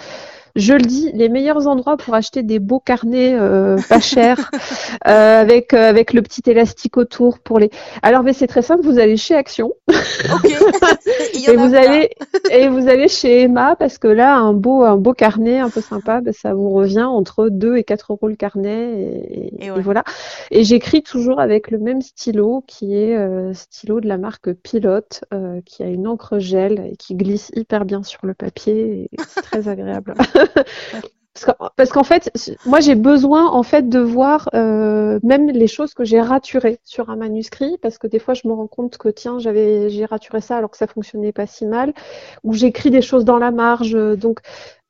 je le dis, les meilleurs endroits pour acheter des beaux carnets euh, pas chers, euh, avec euh, avec le petit élastique autour pour les. Alors mais c'est très simple, vous allez chez Action. et vous allez et vous allez chez Emma parce que là un beau un beau carnet un peu sympa, ben, ça vous revient entre 2 et 4 euros le carnet et, voilà. Et j'écris toujours avec le même stylo qui est stylo de la marque Pilote qui a une encre gel et qui glisse hyper bien sur le papier et c'est très agréable. Parce qu'en fait, moi j'ai besoin en fait de voir euh, même les choses que j'ai raturées sur un manuscrit, parce que des fois je me rends compte que tiens j'avais j'ai raturé ça alors que ça fonctionnait pas si mal, ou j'écris des choses dans la marge. Donc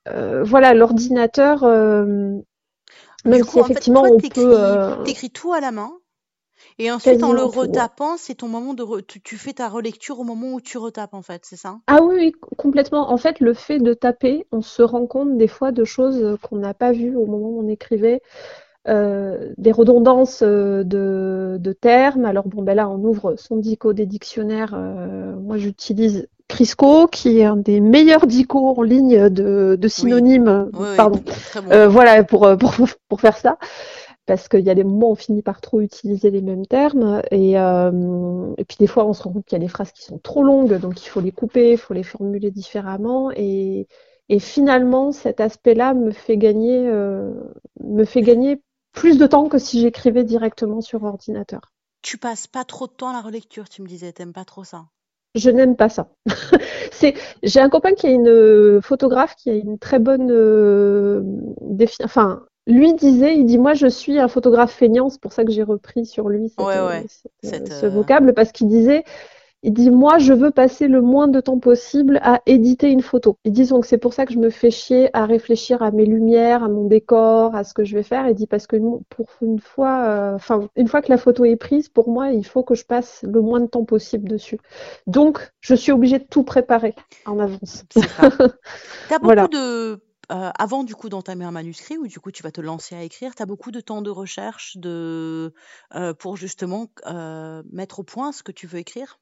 euh, voilà, l'ordinateur, euh, même si effectivement on peut. T'écris tout à la main et ensuite, en le retapant, c'est ton moment de. Tu, fais ta relecture au moment où tu retapes, en fait, c'est ça? Ah oui, complètement. En fait, le fait de taper, on se rend compte des fois de choses qu'on n'a pas vues au moment où on écrivait. des redondances de, de, termes. Alors bon, ben là, on ouvre son dico des dictionnaires. moi, j'utilise Crisco, qui est un des meilleurs dicos en ligne de, de synonymes. pardon. voilà, pour, pour, pour faire ça parce qu'il y a des moments où on finit par trop utiliser les mêmes termes et, euh, et puis des fois on se rend compte qu'il y a des phrases qui sont trop longues donc il faut les couper, il faut les formuler différemment et, et finalement cet aspect-là me fait gagner euh, me fait gagner plus de temps que si j'écrivais directement sur ordinateur. Tu passes pas trop de temps à la relecture, tu me disais, t'aimes pas trop ça je n'aime pas ça. c'est, j'ai un copain qui est une photographe qui a une très bonne euh, défi... enfin lui disait, il dit moi je suis un photographe feignant, c'est pour ça que j'ai repris sur lui euh, ce euh, vocable parce qu'il disait, il dit moi je veux passer le moins de temps possible à éditer une photo. Il dit donc c'est pour ça que je me fais chier à réfléchir à mes lumières, à mon décor, à ce que je vais faire. Il dit parce que pour une fois, euh, enfin une fois que la photo est prise, pour moi il faut que je passe le moins de temps possible dessus. Donc je suis obligée de tout préparer en avance. T'as beaucoup de euh, avant du coup d'entamer un manuscrit ou du coup tu vas te lancer à écrire, tu as beaucoup de temps de recherche de, euh, pour justement euh, mettre au point ce que tu veux écrire?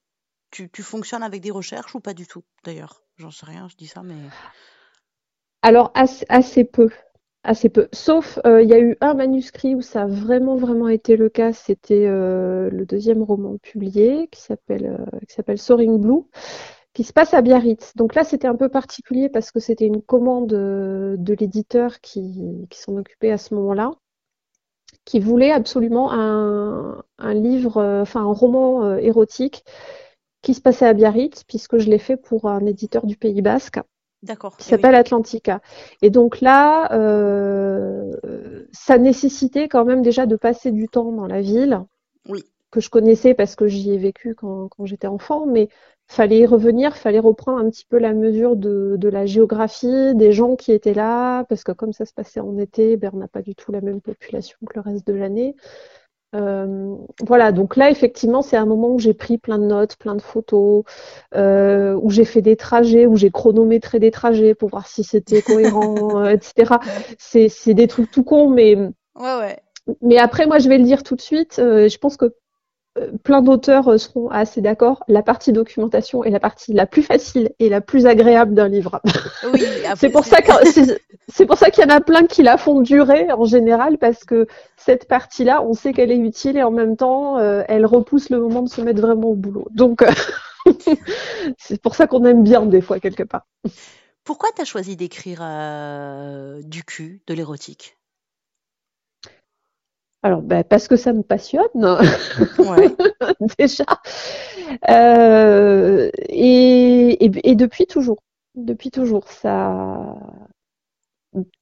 Tu, tu, fonctionnes avec des recherches ou pas du tout d'ailleurs? J'en sais rien, je dis ça, mais. Alors assez, assez peu. Assez peu. Sauf, il y a eu un manuscrit où ça a vraiment, vraiment été le cas. C'était le deuxième roman publié qui s'appelle Soaring Blue qui se passe à Biarritz. Donc là, c'était un peu particulier parce que c'était une commande euh, de l'éditeur qui, s'en occupait à ce moment-là, qui voulait absolument un, livre, euh, enfin un roman euh, érotique qui se passait à Biarritz, puisque je l'ai fait pour un éditeur du Pays Basque. D'accord. Qui s'appelle Atlantica. Et donc là, ça nécessitait quand même déjà de passer du temps dans la ville. Oui que je connaissais parce que j'y ai vécu quand, quand j'étais enfant, mais fallait y revenir, fallait reprendre un petit peu la mesure de, de, la géographie, des gens qui étaient là, parce que comme ça se passait en été, ben, on n'a pas du tout la même population que le reste de l'année. Euh, voilà, donc là effectivement c'est un moment où j'ai pris plein de notes, plein de photos, euh, où j'ai fait des trajets, où j'ai chronométré des trajets pour voir si c'était cohérent, euh, etc. C'est, c'est des trucs tout cons, mais ouais, ouais. mais après moi je vais le dire tout de suite. Euh, je pense que plein d'auteurs euh, seront assez d'accord, la partie documentation est la partie la plus facile et la plus agréable d'un livre. Oui, c'est pour ça que c'est pour ça qu'il y en a plein qui la font durer en général parce que cette partie-là, on sait qu'elle est utile et en même temps, euh, elle repousse le moment de se mettre vraiment au boulot. Donc euh, c'est pour ça qu'on aime bien des fois quelque part. Pourquoi tu as choisi d'écrire du cul, de l'érotique? Alors, ben, parce que ça me passionne, ouais. déjà. Euh, et, et, depuis toujours. Depuis toujours. Ça.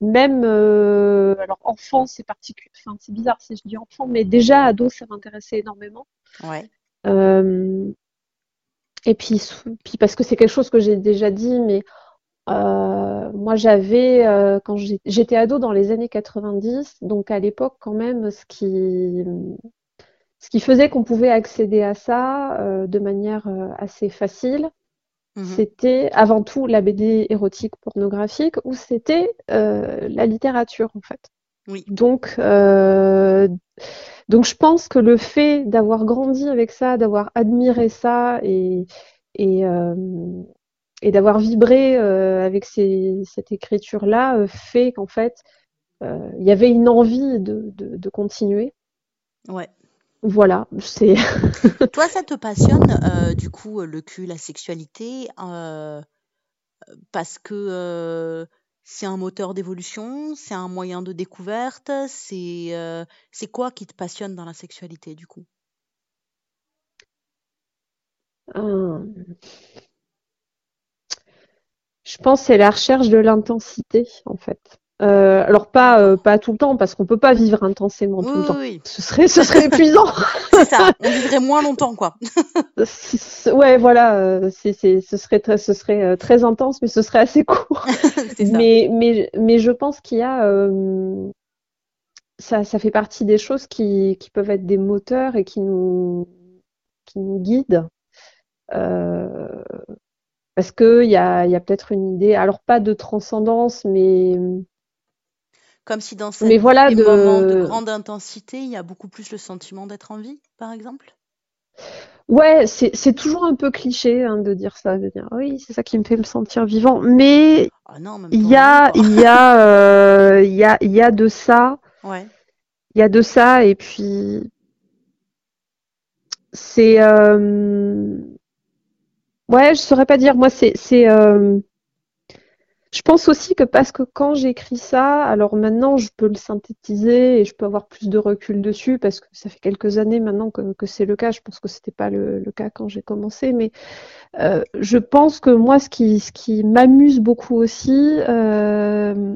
Même. Euh, alors, enfant, c'est particulier. Enfin, c'est bizarre si je dis enfant, mais déjà, ado, ça m'intéressait énormément. Ouais. Euh, et puis, puis, parce que c'est quelque chose que j'ai déjà dit, mais euh, moi, j'avais, euh, quand j'étais ado dans les années 90, donc à l'époque quand même, ce qui, ce qui faisait qu'on pouvait accéder à ça euh, de manière assez facile, mmh c'était avant tout la BD érotique pornographique ou c'était la littérature en fait. Oui. Donc, donc je pense que le fait d'avoir grandi avec ça, d'avoir admiré ça et, et, et d'avoir vibré euh, avec cette écriture-là euh, fait qu'en fait, euh, il y avait une envie de, de, continuer. Ouais. Voilà, c'est. Toi, ça te passionne, du coup, le cul, la sexualité, parce que c'est un moteur d'évolution, c'est un moyen de découverte, c'est c'est quoi qui te passionne dans la sexualité, du coup? Je pense que c'est la recherche de l'intensité, en fait. Euh, alors pas euh, pas tout le temps parce qu'on peut pas vivre intensément tout le temps. Ce serait ce serait épuisant. c'est ça. On vivrait moins longtemps quoi. ouais voilà. Euh, c'est c'est ce serait très, ce serait euh, très intense mais ce serait assez court. mais mais mais je pense qu'il y a ça ça fait partie des choses qui qui peuvent être des moteurs et qui nous qui nous guident. Euh, parce qu'il y a, y a peut-être une idée, alors pas de transcendance, mais. Comme si dans ces voilà, moments de grande intensité, il y a beaucoup plus le sentiment d'être en vie, par exemple? Ouais, c'est toujours un peu cliché hein, de dire ça, de dire oui, c'est ça qui me fait me sentir vivant. Mais ah il y a, il y a, euh, il y a, il y a de ça. Ouais. Il y a de ça et puis c'est, euh... ouais, je saurais pas dire. Moi, c'est, euh... Je pense aussi que parce que quand j'écris ça, alors maintenant je peux le synthétiser et je peux avoir plus de recul dessus parce que ça fait quelques années maintenant que, c'est le cas. Je pense que c'était pas le, cas quand j'ai commencé, mais euh, je pense que moi ce qui, ce qui m'amuse beaucoup aussi, euh,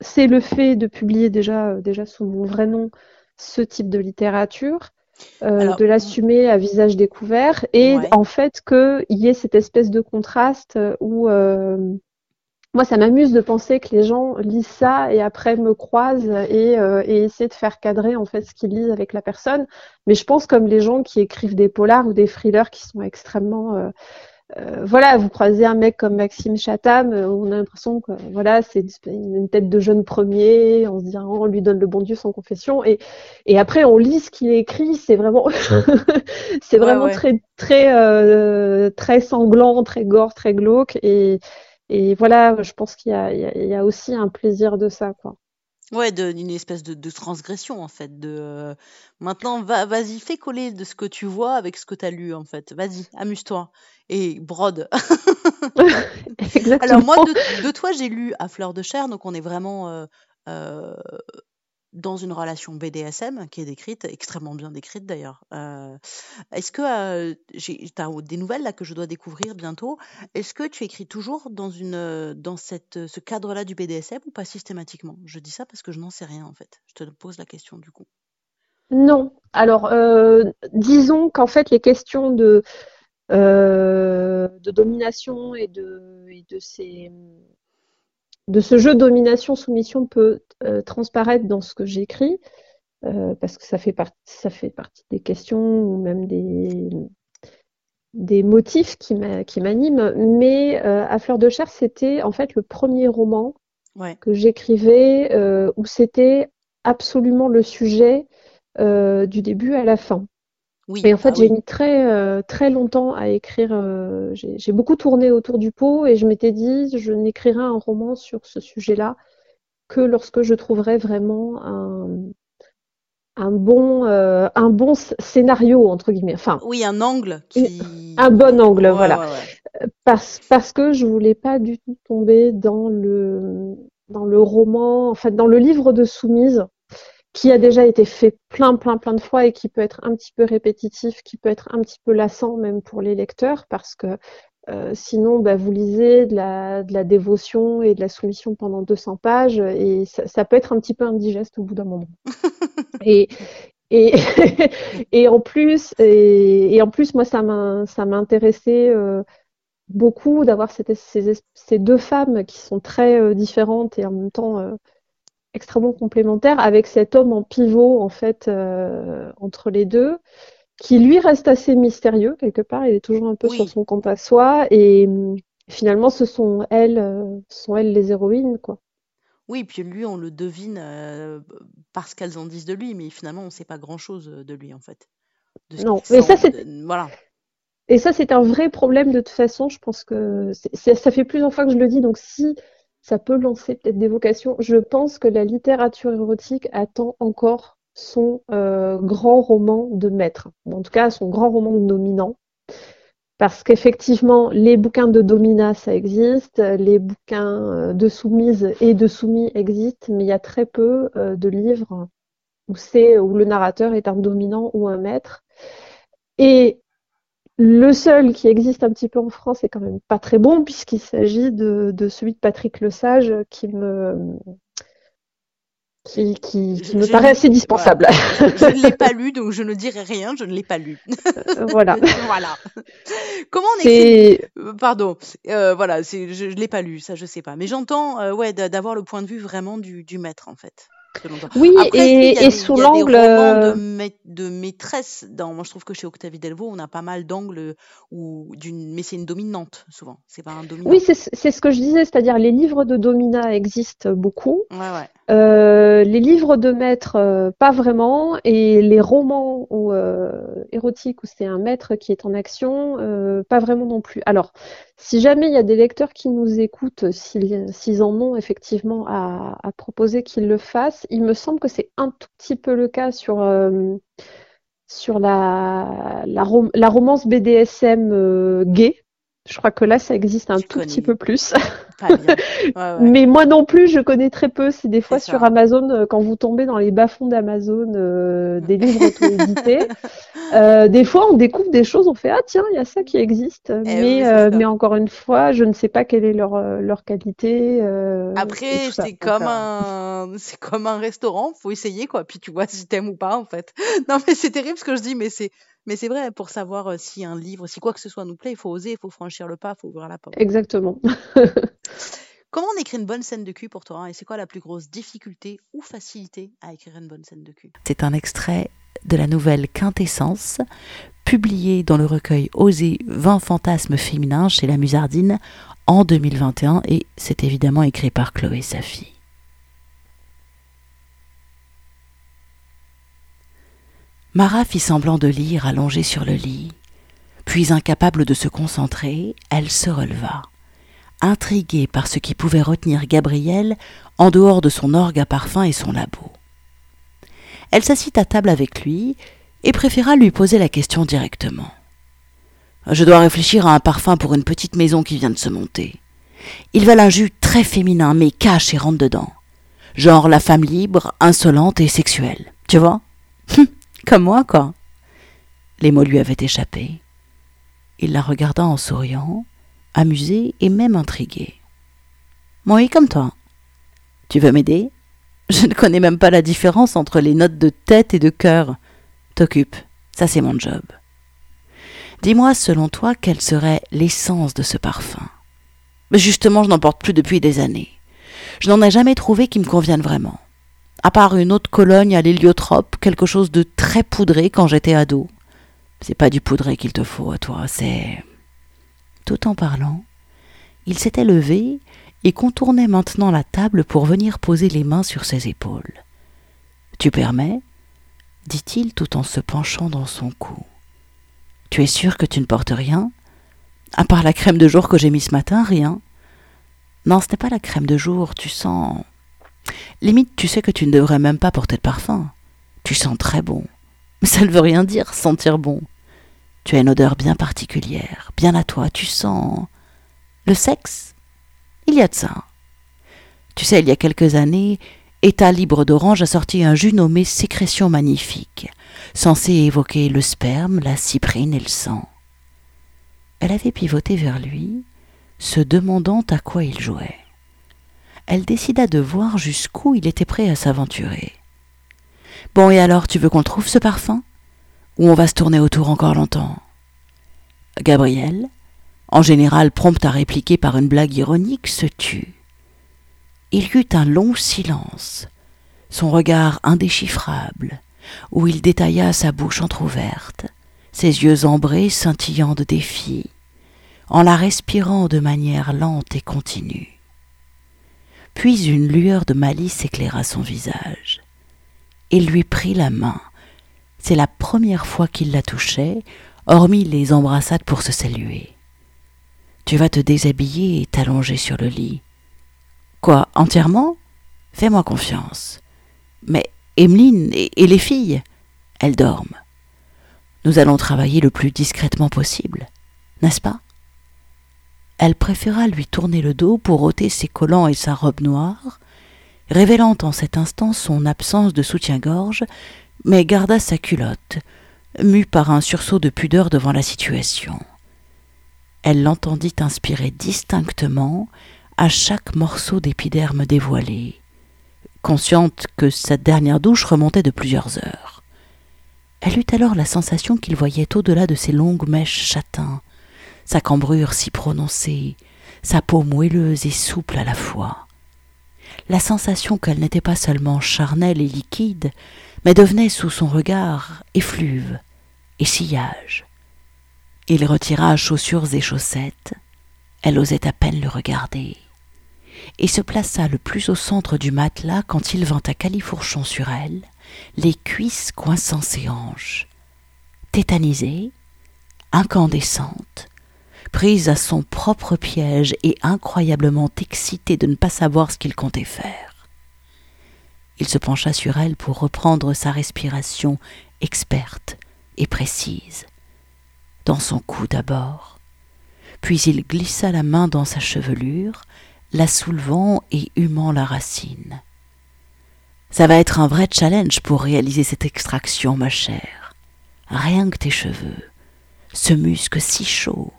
c'est le fait de publier déjà, déjà sous mon vrai nom ce type de littérature. Euh, de l'assumer à visage découvert et en fait qu'il y ait cette espèce de contraste où moi, ça m'amuse de penser que les gens lisent ça et après me croisent et, euh, et essaient de faire cadrer en fait ce qu'ils lisent avec la personne. Mais je pense comme les gens qui écrivent des polars ou des thrillers qui sont extrêmement euh, euh, voilà, vous croisez un mec comme Maxime Chatham, on a l'impression que voilà, c'est une tête de jeune premier, on se dit on lui donne le bon Dieu sans confession, et, et après on lit ce qu'il écrit, c'est vraiment, c'est vraiment très très très sanglant, très gore, très glauque, et et voilà, je pense qu'il y a, il y a aussi un plaisir de ça, quoi. Ouais, d'une espèce de, de transgression en fait. De euh, maintenant, va, vas-y, fais coller de ce que tu vois avec ce que tu as lu en fait. Vas-y, amuse-toi et brode. Alors moi, de, de toi, j'ai lu à fleur de chair, donc on est vraiment euh, euh, dans une relation BDSM qui est décrite, extrêmement bien décrite d'ailleurs. Euh, est-ce que tu as des nouvelles là que je dois découvrir bientôt? Est-ce que tu écris toujours dans une dans cette ce cadre-là du BDSM ou pas systématiquement? Je dis ça parce que je n'en sais rien en fait. Je te pose la question du coup. Non. Alors disons qu'en fait les questions de de domination et de, et de ces de ce jeu domination-soumission peut euh, transparaître dans ce que j'écris, euh, parce que ça fait, partie, ça fait partie des questions ou même des, des motifs qui m'animent. Mais euh, À Fleur de Chair, c'était en fait le premier roman que j'écrivais où c'était absolument le sujet du début à la fin. Oui, et en fait, ah j'ai mis très euh, très longtemps à écrire. Euh, j'ai beaucoup tourné autour du pot et je m'étais dit, je n'écrirai un roman sur ce sujet-là que lorsque je trouverai vraiment un, un bon euh, un bon scénario entre guillemets. Enfin, oui, un angle qui... un bon angle, voilà. Parce parce que je voulais pas du tout tomber dans le dans le roman, en fait, dans le livre de Soumise qui a déjà été fait plein, plein, plein de fois et qui peut être un petit peu répétitif, qui peut être un petit peu lassant même pour les lecteurs, parce que euh, sinon, bah, vous lisez de la, de la dévotion et de la soumission pendant 200 pages et ça, peut être un petit peu indigeste au bout d'un moment. et, et, et en plus, et, en plus, moi, ça ça intéressé euh, beaucoup d'avoir ces, ces, deux femmes qui sont très euh, différentes et en même temps extrêmement complémentaire avec cet homme en pivot en fait euh, entre les deux qui lui reste assez mystérieux quelque part. Il est toujours un peu sur son compte à soi et finalement ce sont elles euh, sont elles les héroïnes quoi. Oui puis lui on le devine euh, parce qu'elles en disent de lui mais finalement on ne sait pas grand chose de lui en fait. Non mais ça c'est voilà. Et ça c'est un vrai problème de toute façon. Je pense que ça fait plusieurs fois que je le dis. Donc si ça peut lancer peut-être des vocations. Je pense que la littérature érotique attend encore son euh, grand roman de maître, en tout cas son grand roman de dominant. Parce qu'effectivement, les bouquins de domina, ça existe, les bouquins euh, de soumise et de soumis existent, mais il y a très peu euh, de livres où où le narrateur est un dominant ou un maître. Et le seul qui existe un petit peu en France est quand même pas très bon puisqu'il s'agit de, celui de Patrick Lesage qui me qui, qui, me paraît assez dispensable. Je ne l'ai pas lu, donc je ne dirai rien, je ne l'ai pas lu. Euh, voilà. voilà. Comment on euh, Pardon. Euh, voilà, je, ne l'ai pas lu, ça je sais pas. Mais j'entends ouais d'avoir le point de vue vraiment du, du maître en fait. Oui, et, sous l'angle de, de, maîtresse. Dans, moi, je trouve que chez Octavie Delvaux, on a pas mal d'angles où d'une, mais c'est une dominante souvent. C'est pas un dominant. Oui, c'est ce que je disais, c'est-à-dire les livres de domina existent beaucoup. Ouais, ouais. Euh, les livres de maître, euh, pas vraiment, et les romans ou, euh, érotiques où c'est un maître qui est en action, pas vraiment non plus. Alors, si jamais il y a des lecteurs qui nous écoutent, s'ils en ont effectivement à, proposer qu'ils le fassent, il me semble que c'est un tout petit peu le cas sur, sur la, la, romance BDSM gay. Je crois que là, ça existe un tout petit peu plus. Mais moi non plus, je connais très peu. C'est des fois sur Amazon, euh, quand vous tombez dans les bas-fonds d'Amazon, euh, des livres auto-édités. Euh, des fois, on découvre des choses, on fait ah tiens, il y a ça qui existe. Eh mais mais encore une fois, je ne sais pas quelle est leur leur qualité. Après, c'est comme un c'est comme un restaurant, faut essayer quoi. Puis tu vois si t'aimes ou pas en fait. Non mais c'est terrible ce que je dis, mais c'est mais c'est vrai, pour savoir si un livre, si quoi que ce soit nous plaît, il faut oser, il faut franchir le pas, il faut ouvrir la porte. Exactement. Comment on écrit une bonne scène de cul pour toi hein, Et c'est quoi la plus grosse difficulté ou facilité à écrire une bonne scène de cul? C'est un extrait de la nouvelle Quintessence, publiée dans le recueil Oser 20 fantasmes féminins chez la Musardine en 2021 et c'est évidemment écrit par Chloé Safi. Mara fit semblant de lire allongée sur le lit. Puis, incapable de se concentrer, elle se releva, intriguée par ce qui pouvait retenir Gabriel en dehors de son orgue à parfum et son labo. Elle s'assit à table avec lui et préféra lui poser la question directement. Je dois réfléchir à un parfum pour une petite maison qui vient de se monter. Il va un jus très féminin, mais cache et rentre dedans. Genre la femme libre, insolente et sexuelle. Tu vois? Comme moi, quoi. Les mots lui avaient échappé. Il la regarda en souriant, amusé et même intrigué. Oui, comme toi. Tu veux m'aider? Je ne connais même pas la différence entre les notes de tête et de cœur. T'occupe, ça c'est mon job. Dis-moi, selon toi, quelle serait l'essence de ce parfum? Justement, je n'en porte plus depuis des années. Je n'en ai jamais trouvé qui me convienne vraiment à part une autre cologne à l'héliotrope, quelque chose de très poudré quand j'étais ado. C'est pas du poudré qu'il te faut à toi, c'est. Tout en parlant, il s'était levé et contournait maintenant la table pour venir poser les mains sur ses épaules. Tu permets? dit-il tout en se penchant dans son cou. Tu es sûr que tu ne portes rien? À part la crème de jour que j'ai mise ce matin, rien Non, ce n'est pas la crème de jour, tu sens. Limite, tu sais que tu ne devrais même pas porter de parfum. Tu sens très bon. Mais ça ne veut rien dire, sentir bon. Tu as une odeur bien particulière, bien à toi, tu sens. Le sexe Il y a de ça. Tu sais, il y a quelques années, État libre d'Orange a sorti un jus nommé Sécrétion magnifique, censé évoquer le sperme, la cyprine et le sang. Elle avait pivoté vers lui, se demandant à quoi il jouait elle décida de voir jusqu'où il était prêt à s'aventurer. Bon, et alors, tu veux qu'on trouve ce parfum? Ou on va se tourner autour encore longtemps? Gabriel, en général prompt à répliquer par une blague ironique, se tut. Il y eut un long silence, son regard indéchiffrable, où il détailla sa bouche entr'ouverte, ses yeux ambrés scintillant de défi, en la respirant de manière lente et continue. Puis une lueur de malice éclaira son visage. Il lui prit la main. C'est la première fois qu'il la touchait, hormis les embrassades pour se saluer. Tu vas te déshabiller et t'allonger sur le lit. Quoi, entièrement? Fais-moi confiance. Mais Emeline et, et les filles, elles dorment. Nous allons travailler le plus discrètement possible, n'est-ce pas? Elle préféra lui tourner le dos pour ôter ses collants et sa robe noire, révélant en cet instant son absence de soutien-gorge, mais garda sa culotte, mue par un sursaut de pudeur devant la situation. Elle l'entendit inspirer distinctement à chaque morceau d'épiderme dévoilé, consciente que sa dernière douche remontait de plusieurs heures. Elle eut alors la sensation qu'il voyait au-delà de ses longues mèches châtains, sa cambrure si prononcée, sa peau moelleuse et souple à la fois. La sensation qu'elle n'était pas seulement charnelle et liquide, mais devenait sous son regard effluve et sillage. Il retira chaussures et chaussettes, elle osait à peine le regarder. et se plaça le plus au centre du matelas quand il vint à califourchon sur elle, les cuisses coinçant ses hanches. Tétanisée, incandescente, prise à son propre piège et incroyablement excitée de ne pas savoir ce qu'il comptait faire. Il se pencha sur elle pour reprendre sa respiration experte et précise, dans son cou d'abord, puis il glissa la main dans sa chevelure, la soulevant et humant la racine. Ça va être un vrai challenge pour réaliser cette extraction, ma chère. Rien que tes cheveux, ce muscle si chaud,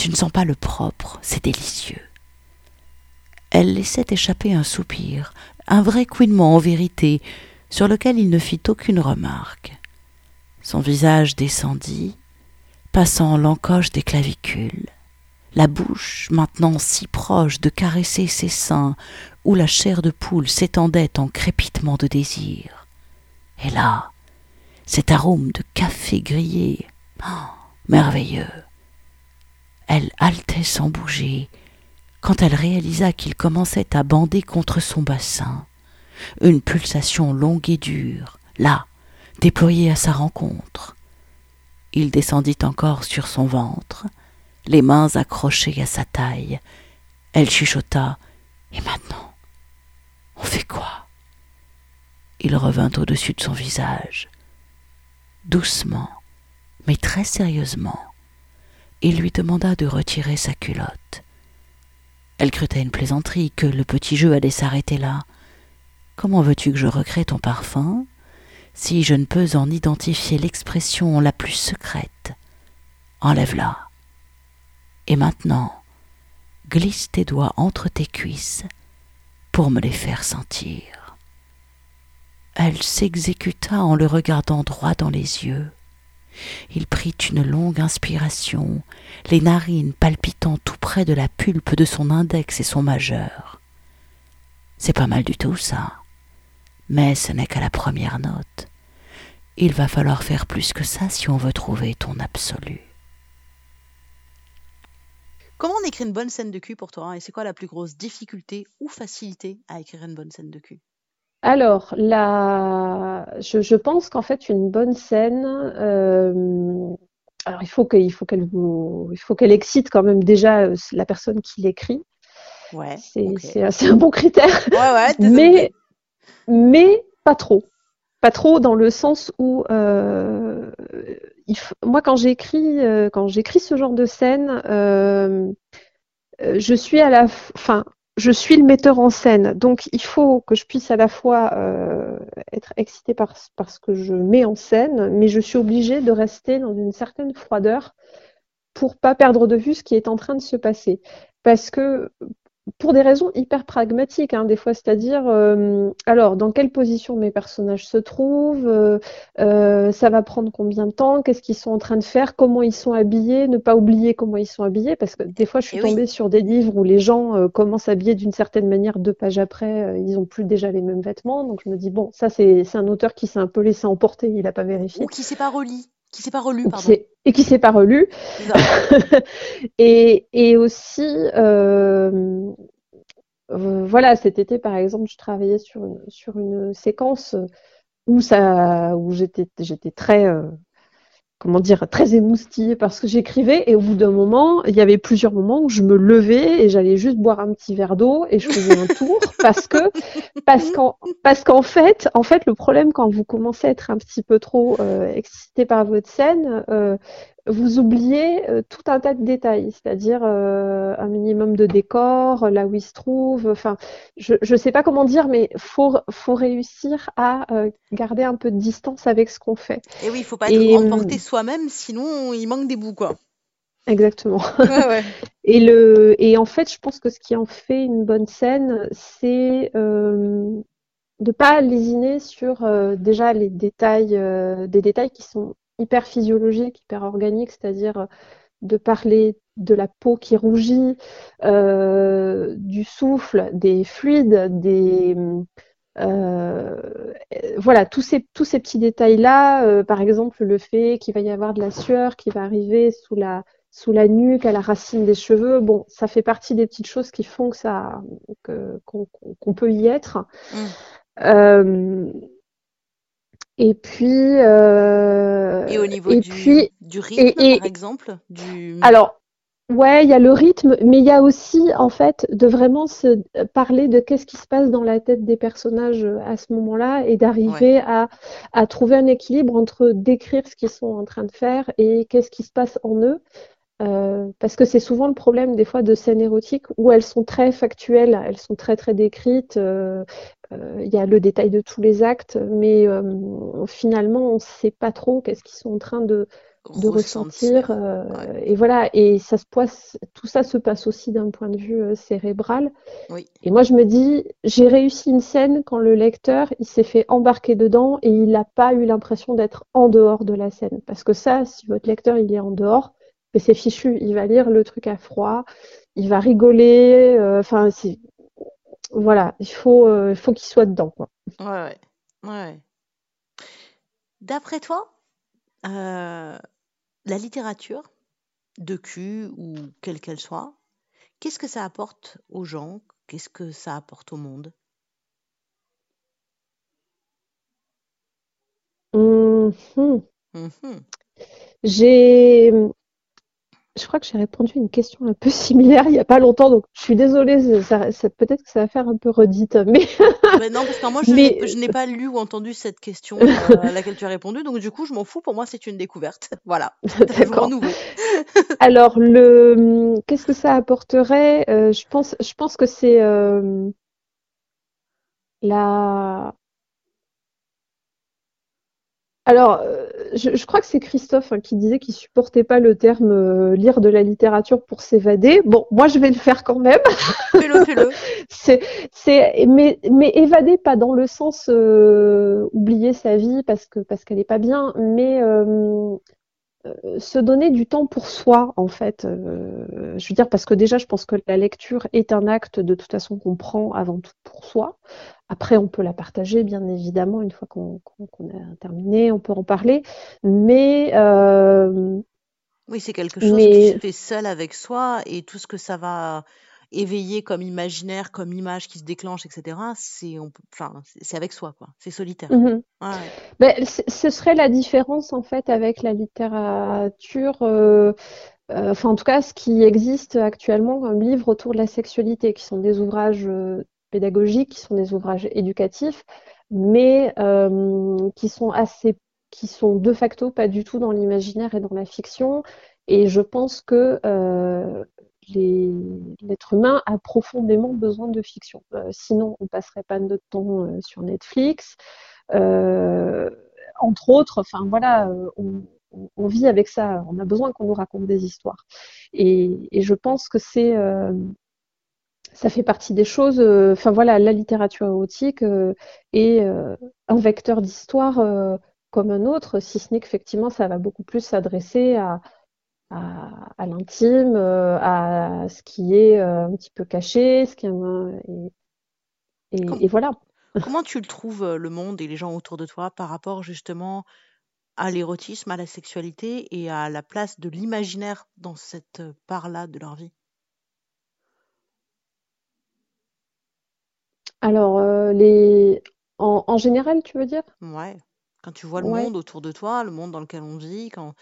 tu ne sens pas le propre, c'est délicieux. Elle laissait échapper un soupir, un vrai couinement en vérité, sur lequel il ne fit aucune remarque. Son visage descendit, passant l'encoche des clavicules, la bouche maintenant si proche de caresser ses seins où la chair de poule s'étendait en crépitement de désir. Et là, cet arôme de café grillé, oh, merveilleux. Elle haletait sans bouger quand elle réalisa qu'il commençait à bander contre son bassin. Une pulsation longue et dure, là, déployée à sa rencontre. Il descendit encore sur son ventre, les mains accrochées à sa taille. Elle chuchota. Et maintenant On fait quoi? Il revint au-dessus de son visage. Doucement, mais très sérieusement, il lui demanda de retirer sa culotte. Elle crut à une plaisanterie que le petit jeu allait s'arrêter là. Comment veux-tu que je recrée ton parfum si je ne peux en identifier l'expression la plus secrète? Enlève-la. Et maintenant, glisse tes doigts entre tes cuisses pour me les faire sentir. Elle s'exécuta en le regardant droit dans les yeux. Il prit une longue inspiration, les narines palpitant tout près de la pulpe de son index et son majeur. C'est pas mal du tout, ça. Mais ce n'est qu'à la première note. Il va falloir faire plus que ça si on veut trouver ton absolu. Comment on écrit une bonne scène de cul pour toi? Et c'est quoi la plus grosse difficulté ou facilité à écrire une bonne scène de cul? Alors, la... je, je pense qu'en fait, une bonne scène, euh, alors il faut qu'elle vous, il faut qu'elle excite quand même déjà euh, la personne qui l'écrit. Ouais. C'est un bon critère. Ouais, ouais. mais mais pas trop, pas trop dans le sens où euh, il moi quand j'écris euh, quand j'écris ce genre de scène, euh, je suis à la fin je suis le metteur en scène, donc il faut que je puisse à la fois euh, être excitée par, ce que je mets en scène, mais je suis obligée de rester dans une certaine froideur pour pas perdre de vue ce qui est en train de se passer. Parce que pour des raisons hyper pragmatiques, hein, des fois, c'est-à-dire, euh, alors, dans quelle position mes personnages se trouvent, euh, euh, ça va prendre combien de temps, qu'est-ce qu'ils sont en train de faire, comment ils sont habillés, ne pas oublier comment ils sont habillés, parce que des fois, je suis eh tombée sur des livres où les gens commencent à habiller d'une certaine manière, deux pages après, ils ont plus déjà les mêmes vêtements, donc je me dis, bon, ça, c'est un auteur qui s'est un peu laissé emporter, il n'a pas vérifié. Ou qui s'est pas relis qui s'est pas relu, pardon. Et qui s'est pas relu. et, et aussi, euh, euh, voilà, cet été, par exemple, je travaillais sur une, sur une séquence où ça, où j'étais, j'étais très, euh, comment dire, très émoustillée par ce que j'écrivais. Et au bout d'un moment, il y avait plusieurs moments où je me levais et j'allais juste boire un petit verre d'eau et je faisais un tour parce que, parce qu'en, parce qu'en fait, en fait, le problème quand vous commencez à être un petit peu trop euh, excité par votre scène, euh, vous oubliez euh, tout un tas de détails, c'est-à-dire euh, un minimum de décor, là où il se trouve. Enfin, je ne sais pas comment dire, mais faut faut réussir à euh, garder un peu de distance avec ce qu'on fait. Et oui, il faut pas être emporté soi-même, sinon il manque des bouts, quoi. Exactement. et le et en fait, je pense que ce qui en fait une bonne scène, c'est de pas lésiner sur déjà les détails, des détails qui sont hyper physiologique, hyper organique, c'est-à-dire euh, de parler de la peau qui rougit, euh, du souffle, des fluides, des euh, voilà tous ces tous ces petits détails là. par exemple, le fait qu'il va y avoir de la sueur qui va arriver sous la sous la nuque, à la racine des cheveux. Bon, ça fait partie des petites choses qui font que ça, qu'on, peut y être. Mm. Euh, et puis. Euh, et au niveau du, puis, du rythme, par exemple du... Alors, Ouais, il y a le rythme, mais il y a aussi, en fait, de vraiment se parler de qu'est-ce qui se passe dans la tête des personnages euh, à ce moment-là et d'arriver à, à trouver un équilibre entre décrire ce qu'ils sont en train de faire et qu'est-ce qui se passe en eux. Euh, parce que c'est souvent le problème des fois de scènes érotiques où elles sont très factuelles, elles sont très très décrites. Euh, euh, il y a le détail de tous les actes, mais finalement on ne sait pas trop qu'est-ce qu'ils sont en train de, de ressentir. Euh, et voilà, et ça se passe, tout ça se passe aussi d'un point de vue euh, cérébral. Oui. Et moi, je me dis, j'ai réussi une scène quand le lecteur, il s'est fait embarquer dedans et il n'a pas eu l'impression d'être en dehors de la scène. Parce que ça, si votre lecteur, il est en dehors, mais c'est fichu, il va lire le truc à froid, il va rigoler, euh, enfin, voilà, il faut, il faut qu'il soit dedans. Quoi. Ouais, ouais. ouais. D'après toi, euh, la littérature, de cul ou quelle qu'elle soit, qu'est-ce que ça apporte aux gens? Qu'est-ce que ça apporte au monde? Mmh mmh J'ai je crois que j'ai répondu à une question un peu similaire il n'y a pas longtemps, donc je suis désolée, ça, peut-être que ça va faire un peu redite, mais... non, parce que moi, je n'ai pas lu ou entendu cette question euh, à laquelle tu as répondu, donc du coup, je m'en fous, pour moi, c'est une découverte. Voilà, D'accord. nouveau. Alors, le... qu'est-ce que ça apporterait? Euh, je, pense, je pense que c'est euh, la alors, euh, je, crois que c'est Christophe hein, qui disait qu'il supportait pas le terme euh, lire de la littérature pour s'évader. Bon, moi je vais le faire quand même. Fais-le, fais-le. c'est, c'est, mais, mais évader pas dans le sens euh, oublier sa vie parce que parce qu'elle est pas bien, mais se donner du temps pour soi, en fait. je veux dire, parce que déjà, je pense que la lecture est un acte de toute façon qu'on prend avant tout pour soi. Après, on peut la partager, bien évidemment, une fois qu'on a terminé, on peut en parler. Mais euh, oui, c'est quelque chose qui se fait seul avec soi et tout ce que ça va éveiller comme imaginaire, comme image qui se déclenche, etc. C'est enfin, c'est avec soi, quoi. C'est solitaire. Ben, ce serait la différence en fait avec la littérature. Euh, euh, enfin, en tout cas, ce qui existe actuellement comme livre autour de la sexualité, qui sont des ouvrages pédagogiques, qui sont des ouvrages éducatifs, mais euh, qui sont assez, qui sont de facto pas du tout dans l'imaginaire et dans la fiction. Et je pense que euh, l'être humain a profondément besoin de fiction. Euh, sinon, on passerait pas notre temps sur Netflix. entre autres, enfin voilà, on, vit avec ça. On a besoin qu'on nous raconte des histoires. Et, je pense que c'est ça fait partie des choses. Euh, enfin voilà, la littérature érotique euh, est euh, un vecteur d'histoire comme un autre, si ce n'est qu'effectivement, ça va beaucoup plus s'adresser à, à, l'intime, à ce qui est un petit peu caché, ce qui est, et, et, voilà. Comment tu le trouves le monde et les gens autour de toi par rapport justement à l'érotisme, à la sexualité et à la place de l'imaginaire dans cette part-là de leur vie? Alors, euh, les... En, général, tu veux dire? Ouais. Quand tu vois le monde autour de toi, le monde dans lequel on vit, quand euh,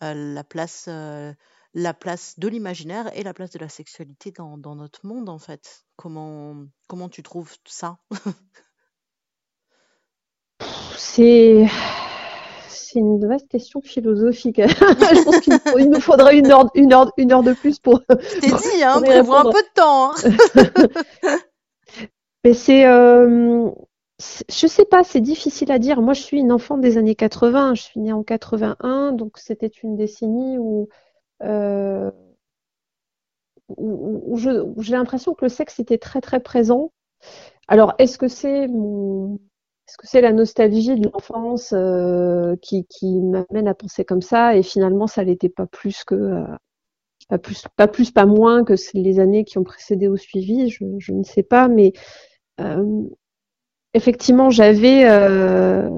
la place, euh, la place de l'imaginaire et la place de la sexualité dans, dans notre monde, en fait. Comment, comment tu trouves ça? C'est c'est une vaste question philosophique. Je pense qu'il nous, faudrait une heure, une heure, une heure de plus pour. Je t'ai dit, hein, prévois un peu de temps. Hein. Mais c'est, euh, je sais pas, c'est difficile à dire. Moi, je suis une enfant des années 80. Je suis née en 81, donc c'était une décennie où, euh, où, j'ai l'impression que le sexe était très très présent. Alors, est-ce que c'est mon, est-ce que c'est la nostalgie de l'enfance euh, qui, qui m'amène à penser comme ça? Et finalement ça n'était pas plus que euh, pas plus pas plus pas moins que les années qui ont précédé au suivi je, je ne sais pas mais euh, effectivement, j'avais euh,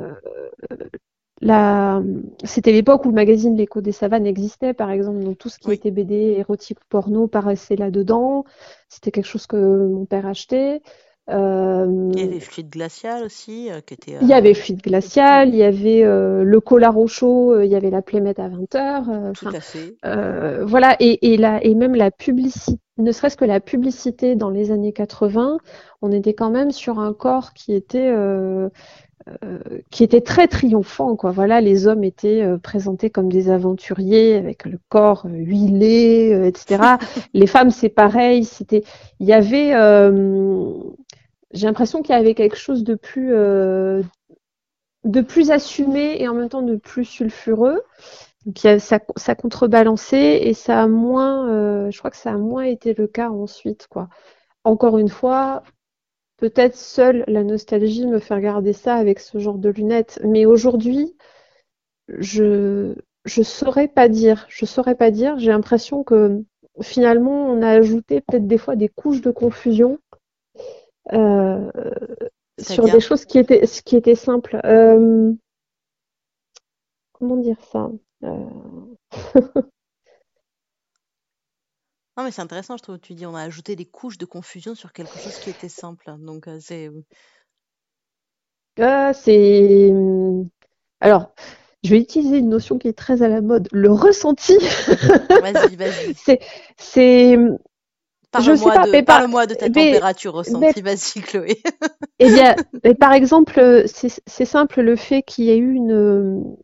la, c'était l'époque où le magazine L'écho des savanes existait, par exemple, donc tout ce qui était BD, érotique, porno paraissait là-dedans. C'était quelque chose que mon père achetait. Euh, il y avait Fluide Glacial aussi. Euh, qui était, il y avait Fluide Glacial, il y avait le Collard au chaud, il y avait la Plémette à 20h. Tout à fait. voilà, et, et, la, et même la publicité, ne serait-ce que la publicité dans les années 80, on était quand même sur un corps qui était euh, qui était très triomphant. Quoi. Voilà, les hommes étaient euh, présentés comme des aventuriers avec le corps euh, huilé, etc. les femmes, c'est pareil. C'était, il y avait, j'ai l'impression qu'il y avait quelque chose de plus, de plus assumé et en même temps de plus sulfureux. Ça, ça contrebalançait et ça a moins, je crois que ça a moins été le cas ensuite, quoi. Encore une fois, Peut-être seule la nostalgie me fait regarder ça avec ce genre de lunettes. Mais aujourd'hui, je je saurais pas dire. Je saurais pas dire. J'ai l'impression que finalement, on a ajouté peut-être des fois des couches de confusion euh, sur des choses qui étaient qui étaient simples. Euh, comment dire ça euh, Non, mais c'est intéressant, je trouve. Tu dis, on a ajouté des couches de confusion sur quelque chose qui était simple. Donc, c'est. Euh, c'est. Alors, je vais utiliser une notion qui est très à la mode, le ressenti. Vas-y, vas-y. c'est. c'est... Parle-moi de, de ta température ressentie. Vas-y, Chloé. eh bien, par exemple, c'est simple, le fait qu'il y ait eu une,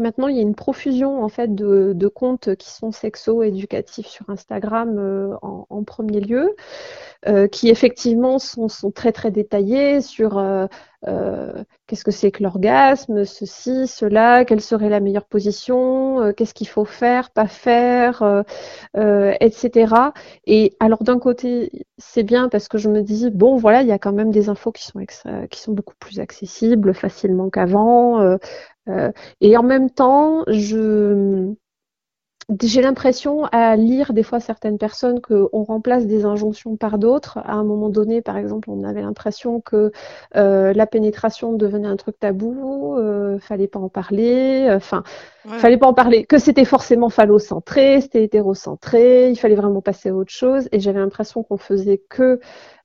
maintenant il y a une profusion en fait de, comptes qui sont sexo-éducatifs sur Instagram euh, en, premier lieu, euh, qui effectivement sont, très très détaillés sur euh, qu'est-ce que c'est que l'orgasme, ceci, cela, quelle serait la meilleure position, qu'est-ce qu'il faut faire, pas faire, etc. Et alors d'un côté c'est bien parce que je me dis bon voilà il y a quand même des infos qui sont qui sont beaucoup plus accessibles facilement qu'avant euh, et en même temps, je j'ai l'impression à lire des fois certaines personnes qu'on remplace des injonctions par d'autres. À un moment donné, par exemple, on avait l'impression que euh, la pénétration devenait un truc tabou, euh, fallait pas en parler, enfin, fallait pas en parler, que c'était forcément phallocentré, c'était hétérocentré, il fallait vraiment passer à autre chose. Et j'avais l'impression qu'on faisait que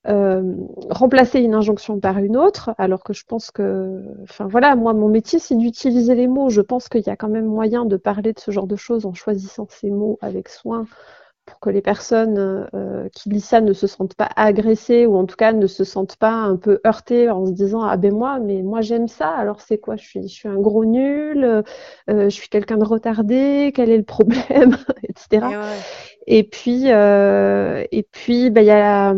euh, remplacer une injonction par une autre, alors que je pense que, enfin voilà, moi mon métier c'est d'utiliser les mots. Je pense qu'il y a quand même moyen de parler de ce genre de choses en choisissant ces mots avec soin pour que les personnes euh, qui lisent ça ne se sentent pas agressées ou en tout cas ne se sentent pas un peu heurtées en se disant ah ben moi mais moi j'aime ça. Alors c'est quoi? Je suis je suis un gros nul euh, je suis quelqu'un de retardé quel est le problème? Etc et, puis et puis ben il y a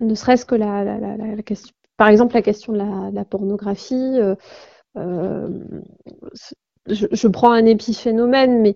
ne serait-ce que la, la, la, question, par exemple la question de la, pornographie. Euh, euh, je, je, prends un épiphénomène, mais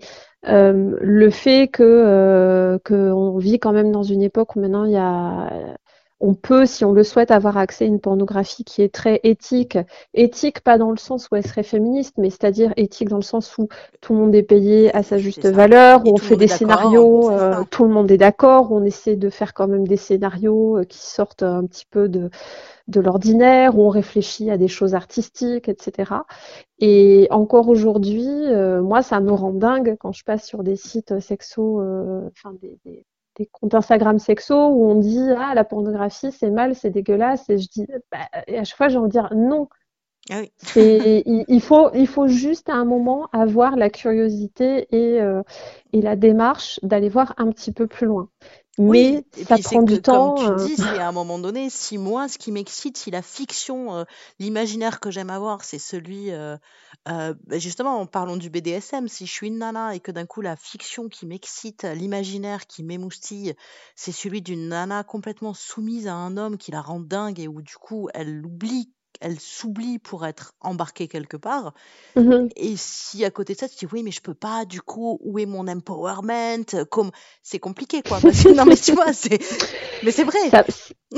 euh, le fait que euh, qu'on vit quand même dans une époque où maintenant il y a on peut, si on le souhaite, avoir accès à une pornographie qui est très éthique. Éthique, pas dans le sens où elle serait féministe, mais c'est-à-dire éthique dans le sens où tout le monde est payé à sa juste valeur, où on fait des scénarios, euh, tout le monde est d'accord, on essaie de faire quand même des scénarios euh, qui sortent un petit peu de, de l'ordinaire, où on réfléchit à des choses artistiques, etc. Et encore aujourd'hui, euh, moi, ça me rend dingue quand je passe sur des sites sexo, enfin des, des des comptes Instagram sexo où on dit ah la pornographie c'est mal, c'est dégueulasse et je dis bah, et à chaque fois j'ai envie de dire non. Ah il, faut il faut juste à un moment avoir la curiosité et, euh, et la démarche d'aller voir un petit peu plus loin. Mais ça prend du temps. Comme tu euh. dis, c'est à un moment donné, si moi, ce qui m'excite, si la fiction, euh, l'imaginaire que j'aime avoir, c'est celui, euh, euh, bah, justement, parlons du BDSM, si je suis une nana et que d'un coup, la fiction qui m'excite, l'imaginaire qui m'émoustille, c'est celui d'une nana complètement soumise à un homme qui la rend dingue et où du coup, elle oublie elle s'oublie pour être embarquée quelque part. Mmh et si à côté de ça, tu dis oui, mais je peux pas, du coup, où est mon empowerment? Comme c'est compliqué, quoi. non, mais tu vois, c'est, mais c'est vrai.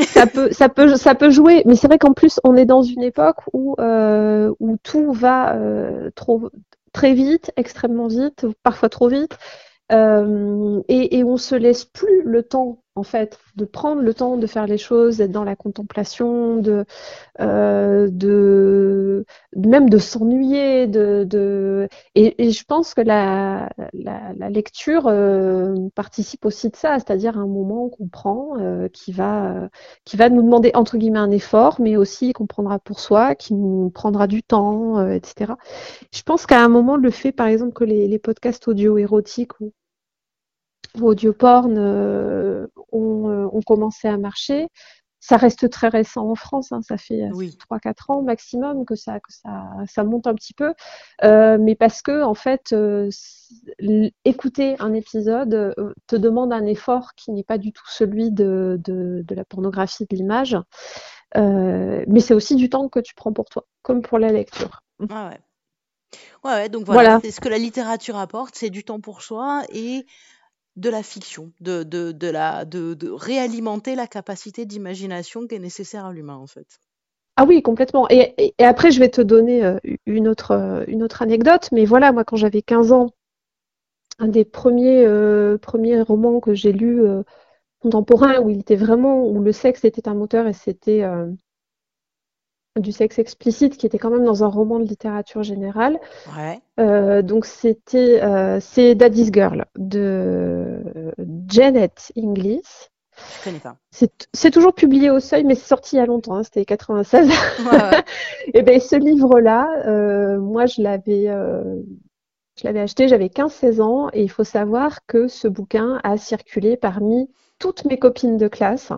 Ça, peut, ça peut, ça peut jouer. Mais c'est vrai qu'en plus, on est dans une époque où euh, où tout va euh, trop très vite, extrêmement vite, parfois trop vite. Euh, et, et on se laisse plus le temps en fait, de prendre le temps de faire les choses, d'être dans la contemplation, de, euh, de même de s'ennuyer, de, de et, et, je pense que la, la, la lecture euh, participe aussi de ça, c'est-à-dire un moment qu'on prend euh, qui va qui va nous demander entre guillemets un effort, mais aussi qu'on prendra pour soi, qui nous prendra du temps, euh, etc. Je pense qu'à un moment, le fait, par exemple, que les, les podcasts audio érotiques ou audio porn euh, ont, euh, ont, commencé à marcher. Ça reste très récent en France, hein, ça fait oui. 3-4 ans maximum que ça, que ça, ça monte un petit peu, euh, mais parce que en fait, euh, écouter un épisode euh, te demande un effort qui n'est pas du tout celui de, de, de la pornographie de l'image, mais c'est aussi du temps que tu prends pour toi, comme pour la lecture. Ah ouais. Ouais, ouais, donc voilà, voilà. c'est ce que la littérature apporte, c'est du temps pour soi et de la fiction, de, de, de, la, de, de réalimenter la capacité d'imagination qui est nécessaire à l'humain, en fait. Ah oui, complètement. Et, après, je vais te donner euh, une autre, euh, une autre anecdote. Mais voilà, moi, quand j'avais 15 ans, un des premiers, euh, romans que j'ai lus euh, contemporains où il était vraiment, où le sexe était un moteur et c'était du sexe explicite qui était quand même dans un roman de littérature générale. Ouais. Euh, donc c'était euh, c'est Daddy's Girl de Janet Inglis. Je connais pas. C'est toujours publié au Seuil, mais c'est sorti il y a longtemps. Hein, c'était 96. Ouais, ouais. et ben ce livre-là, euh, moi je l'avais euh, je l'avais acheté, j'avais 15-16 ans, et il faut savoir que ce bouquin a circulé parmi toutes mes copines de classe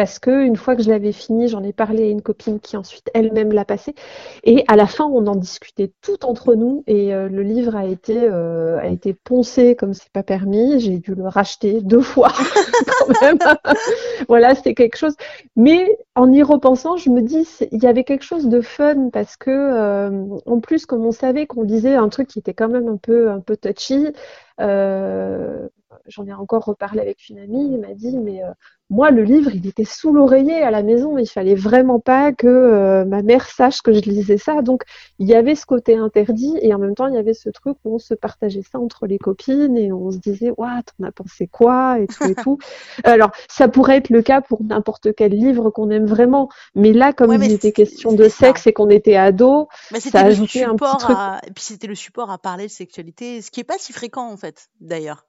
parce que une fois que je l'avais fini, j'en ai parlé à une copine qui ensuite elle-même l'a passé. Et à la fin, on en discutait tout entre nous et euh, le livre a été euh, a été poncé comme c'est pas permis. J'ai dû le racheter deux fois quand même. voilà, c'était quelque chose. Mais en y repensant, je me dis il y avait quelque chose de fun parce que euh, en plus, comme on savait qu'on lisait un truc qui était quand même un peu un peu touchy. J'en ai encore reparlé avec une amie, elle m'a dit mais euh, moi le livre il était sous l'oreiller à la maison, il fallait vraiment pas que euh, ma mère sache que je lisais ça. Donc il y avait ce côté interdit et en même temps il y avait ce truc où on se partageait ça entre les copines et on se disait waouh t'en as pensé quoi et tout et tout. Alors ça pourrait être le cas pour n'importe quel livre qu'on aime vraiment, mais là comme ouais, il était question de sexe ça. et qu'on était ado, ça ajoutait un petit truc. À... Et puis c'était le support à parler de sexualité, ce qui est pas si fréquent en fait d'ailleurs.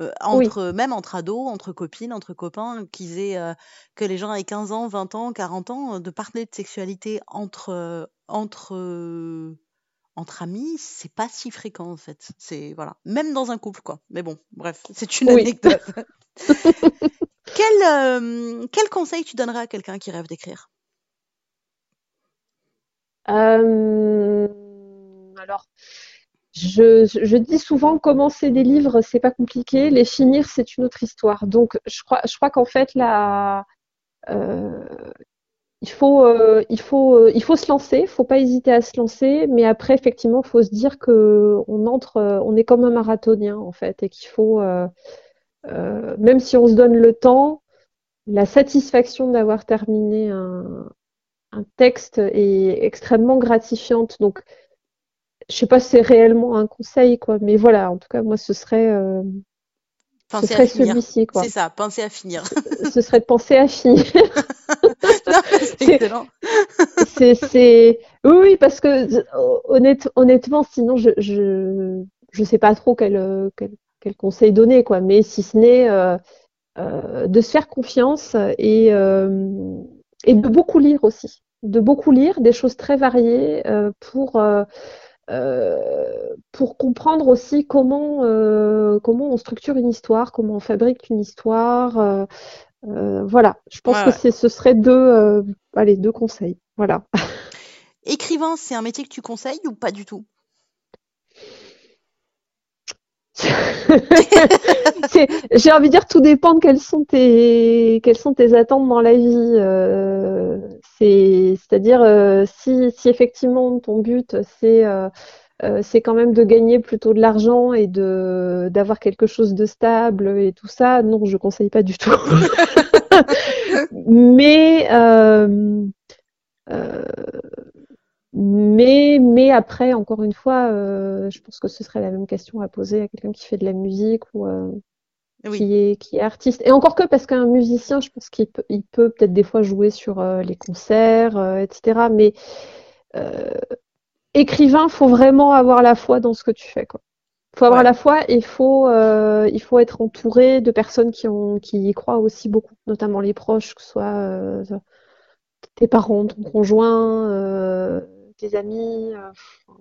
Euh, entre oui. même entre ados, entre copines, entre copains, qu'ils aient euh, que les gens aient 15 ans, 20 ans, 40 ans, euh, de parler de sexualité entre entre entre amis, c'est pas si fréquent en fait. C'est voilà, même dans un couple quoi. Mais bon, bref, c'est une oui. anecdote. quel quel conseil tu donnerais à quelqu'un qui rêve d'écrire? Alors je, je, dis souvent commencer des livres, c'est pas compliqué. Les finir, c'est une autre histoire. Donc, je crois, je crois qu'en fait, là, euh, il faut, euh, il faut, euh, il faut se lancer. Il faut pas hésiter à se lancer. Mais après, effectivement, il faut se dire que on entre, on est comme un marathonien en fait, et qu'il faut, euh, euh, même si on se donne le temps, la satisfaction d'avoir terminé un, un texte est extrêmement gratifiante. Donc je sais pas si c'est réellement un conseil, quoi, mais voilà, en tout cas, moi, ce serait, euh, ce serait celui-ci, quoi. C'est ça, penser à finir. ce serait de penser à finir. c'est excellent. c'est, oui, oui, parce que honnête, honnêtement, sinon, je, je, je sais pas trop quel, quel, quel conseil donner, quoi, mais si ce n'est euh, euh, de se faire confiance et, euh, et de beaucoup lire aussi, de beaucoup lire des choses très variées euh, pour euh, euh, pour comprendre aussi comment, euh, comment on structure une histoire, comment on fabrique une histoire. Euh, euh voilà, je pense que ce serait deux, euh, allez, deux conseils. Voilà. Écrivain, c'est un métier que tu conseilles ou pas du tout? J'ai envie de dire, tout dépend de quelles sont tes, sont tes attentes dans la vie. Euh, C'est-à-dire, euh, si, si effectivement ton but c'est euh, c'est quand même de gagner plutôt de l'argent et d'avoir quelque chose de stable et tout ça, non, je conseille pas du tout. Mais mais, mais après, encore une fois, euh, je pense que ce serait la même question à poser à quelqu'un qui fait de la musique ou, euh, qui est qui est artiste. Et encore que parce qu'un musicien, je pense qu'il peut il peut peut-être des fois jouer sur les concerts, etc. Mais écrivain, faut vraiment avoir la foi dans ce que tu fais, quoi. Faut avoir la foi et faut euh, il faut être entouré de personnes qui ont qui y croient aussi beaucoup, notamment les proches, que ce soit euh, tes parents, ton conjoint, euh, tes amis,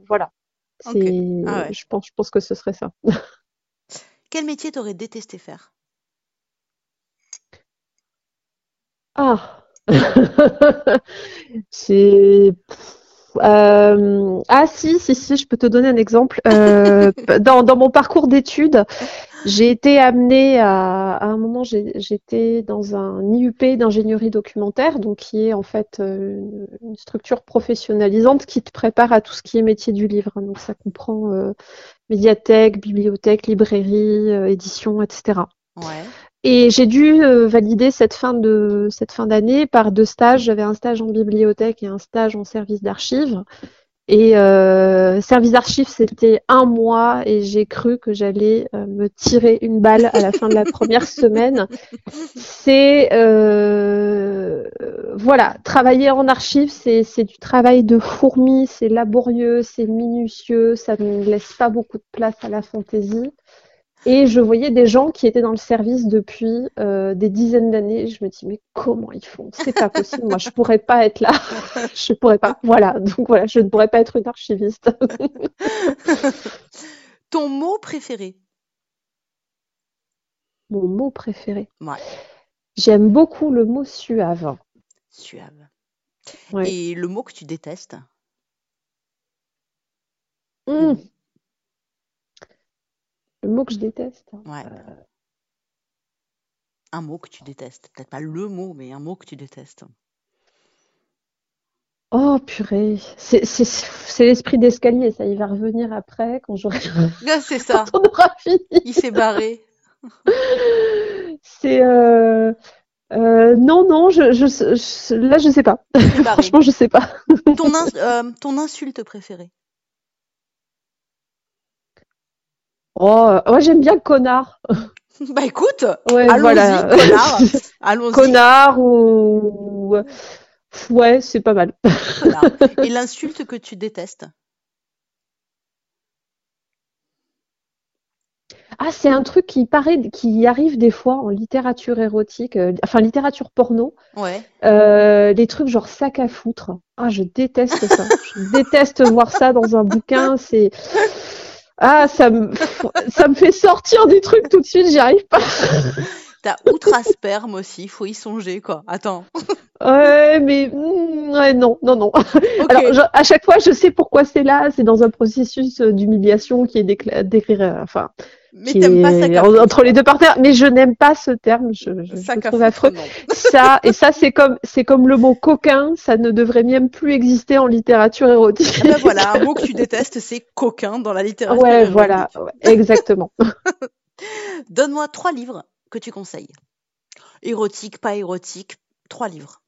voilà. C'est ah je pense je pense que ce serait ça. Quel métier t'aurais détesté faire? Ah c'est euh, ah si, si, si, je peux te donner un exemple. Euh, dans, dans, mon parcours d'études, j'ai été amenée à, à un moment, j'étais dans un IUP d'ingénierie documentaire, donc qui est en fait euh, une structure professionnalisante qui te prépare à tout ce qui est métier du livre. Donc ça comprend euh, médiathèque, bibliothèque, librairie, euh, édition, etc. Ouais. Et j'ai dû euh, valider cette fin de cette fin d'année par deux stages. J'avais un stage en bibliothèque et un stage en service d'archives. Et euh, service d'archives, c'était un mois et j'ai cru que j'allais euh, me tirer une balle à la fin de la première semaine. C'est euh, voilà, travailler en archives, c'est c'est du travail de fourmi, c'est laborieux, c'est minutieux, ça ne laisse pas beaucoup de place à la fantaisie. Et je voyais des gens qui étaient dans le service depuis euh, des dizaines d'années. Je me dis mais comment ils font? C'est pas possible. Moi, je pourrais pas être là. je pourrais pas. Voilà. Donc voilà, je ne pourrais pas être une archiviste. Ton mot préféré? Mon mot préféré. Ouais. J'aime beaucoup le mot suave. Suave. Et le mot que tu détestes? Mmh. Le mot que je déteste. Hein. Ouais. Euh. Un mot que tu détestes. Peut-être pas le mot, mais un mot que tu détestes. Oh purée, c'est l'esprit d'escalier, ça, il va revenir après quand j'aurai. c'est ça. Il s'est barré. c'est euh, euh, non non, je, je, là je sais pas. Franchement, je sais pas. ton, ton insulte préférée Oh, moi j'aime bien connard. Bah écoute, allons-y, connard. allons Connard ou ouais, c'est pas mal. Et l'insulte que tu détestes Ah, c'est un truc qui paraît, qui arrive des fois en littérature érotique, euh, enfin littérature porno. Ouais. Euh, les trucs genre sac à foutre. Ah, je déteste ça. je déteste voir ça dans un bouquin. C'est ah, ça me, ça me fait sortir du truc tout de suite, j'y arrive pas. T'as outre-asperme aussi, faut y songer, quoi. Attends. Ouais, mais mm, ouais, non, non, non. Alors, à chaque fois, je sais pourquoi c'est là. C'est dans un processus d'humiliation qui est décrit, euh, enfin, mais t'aimes pas ça entre les deux partenaires. Mais je n'aime pas ce terme. Je, je, trouve affreux. ça et ça, c'est comme c'est comme le mot coquin. Ça ne devrait même plus exister en littérature érotique. Ah ben voilà, un mot que tu détestes, c'est coquin dans la littérature. Ouais, voilà, exactement. Donne-moi trois livres que tu conseilles. Érotique, pas érotique, trois livres.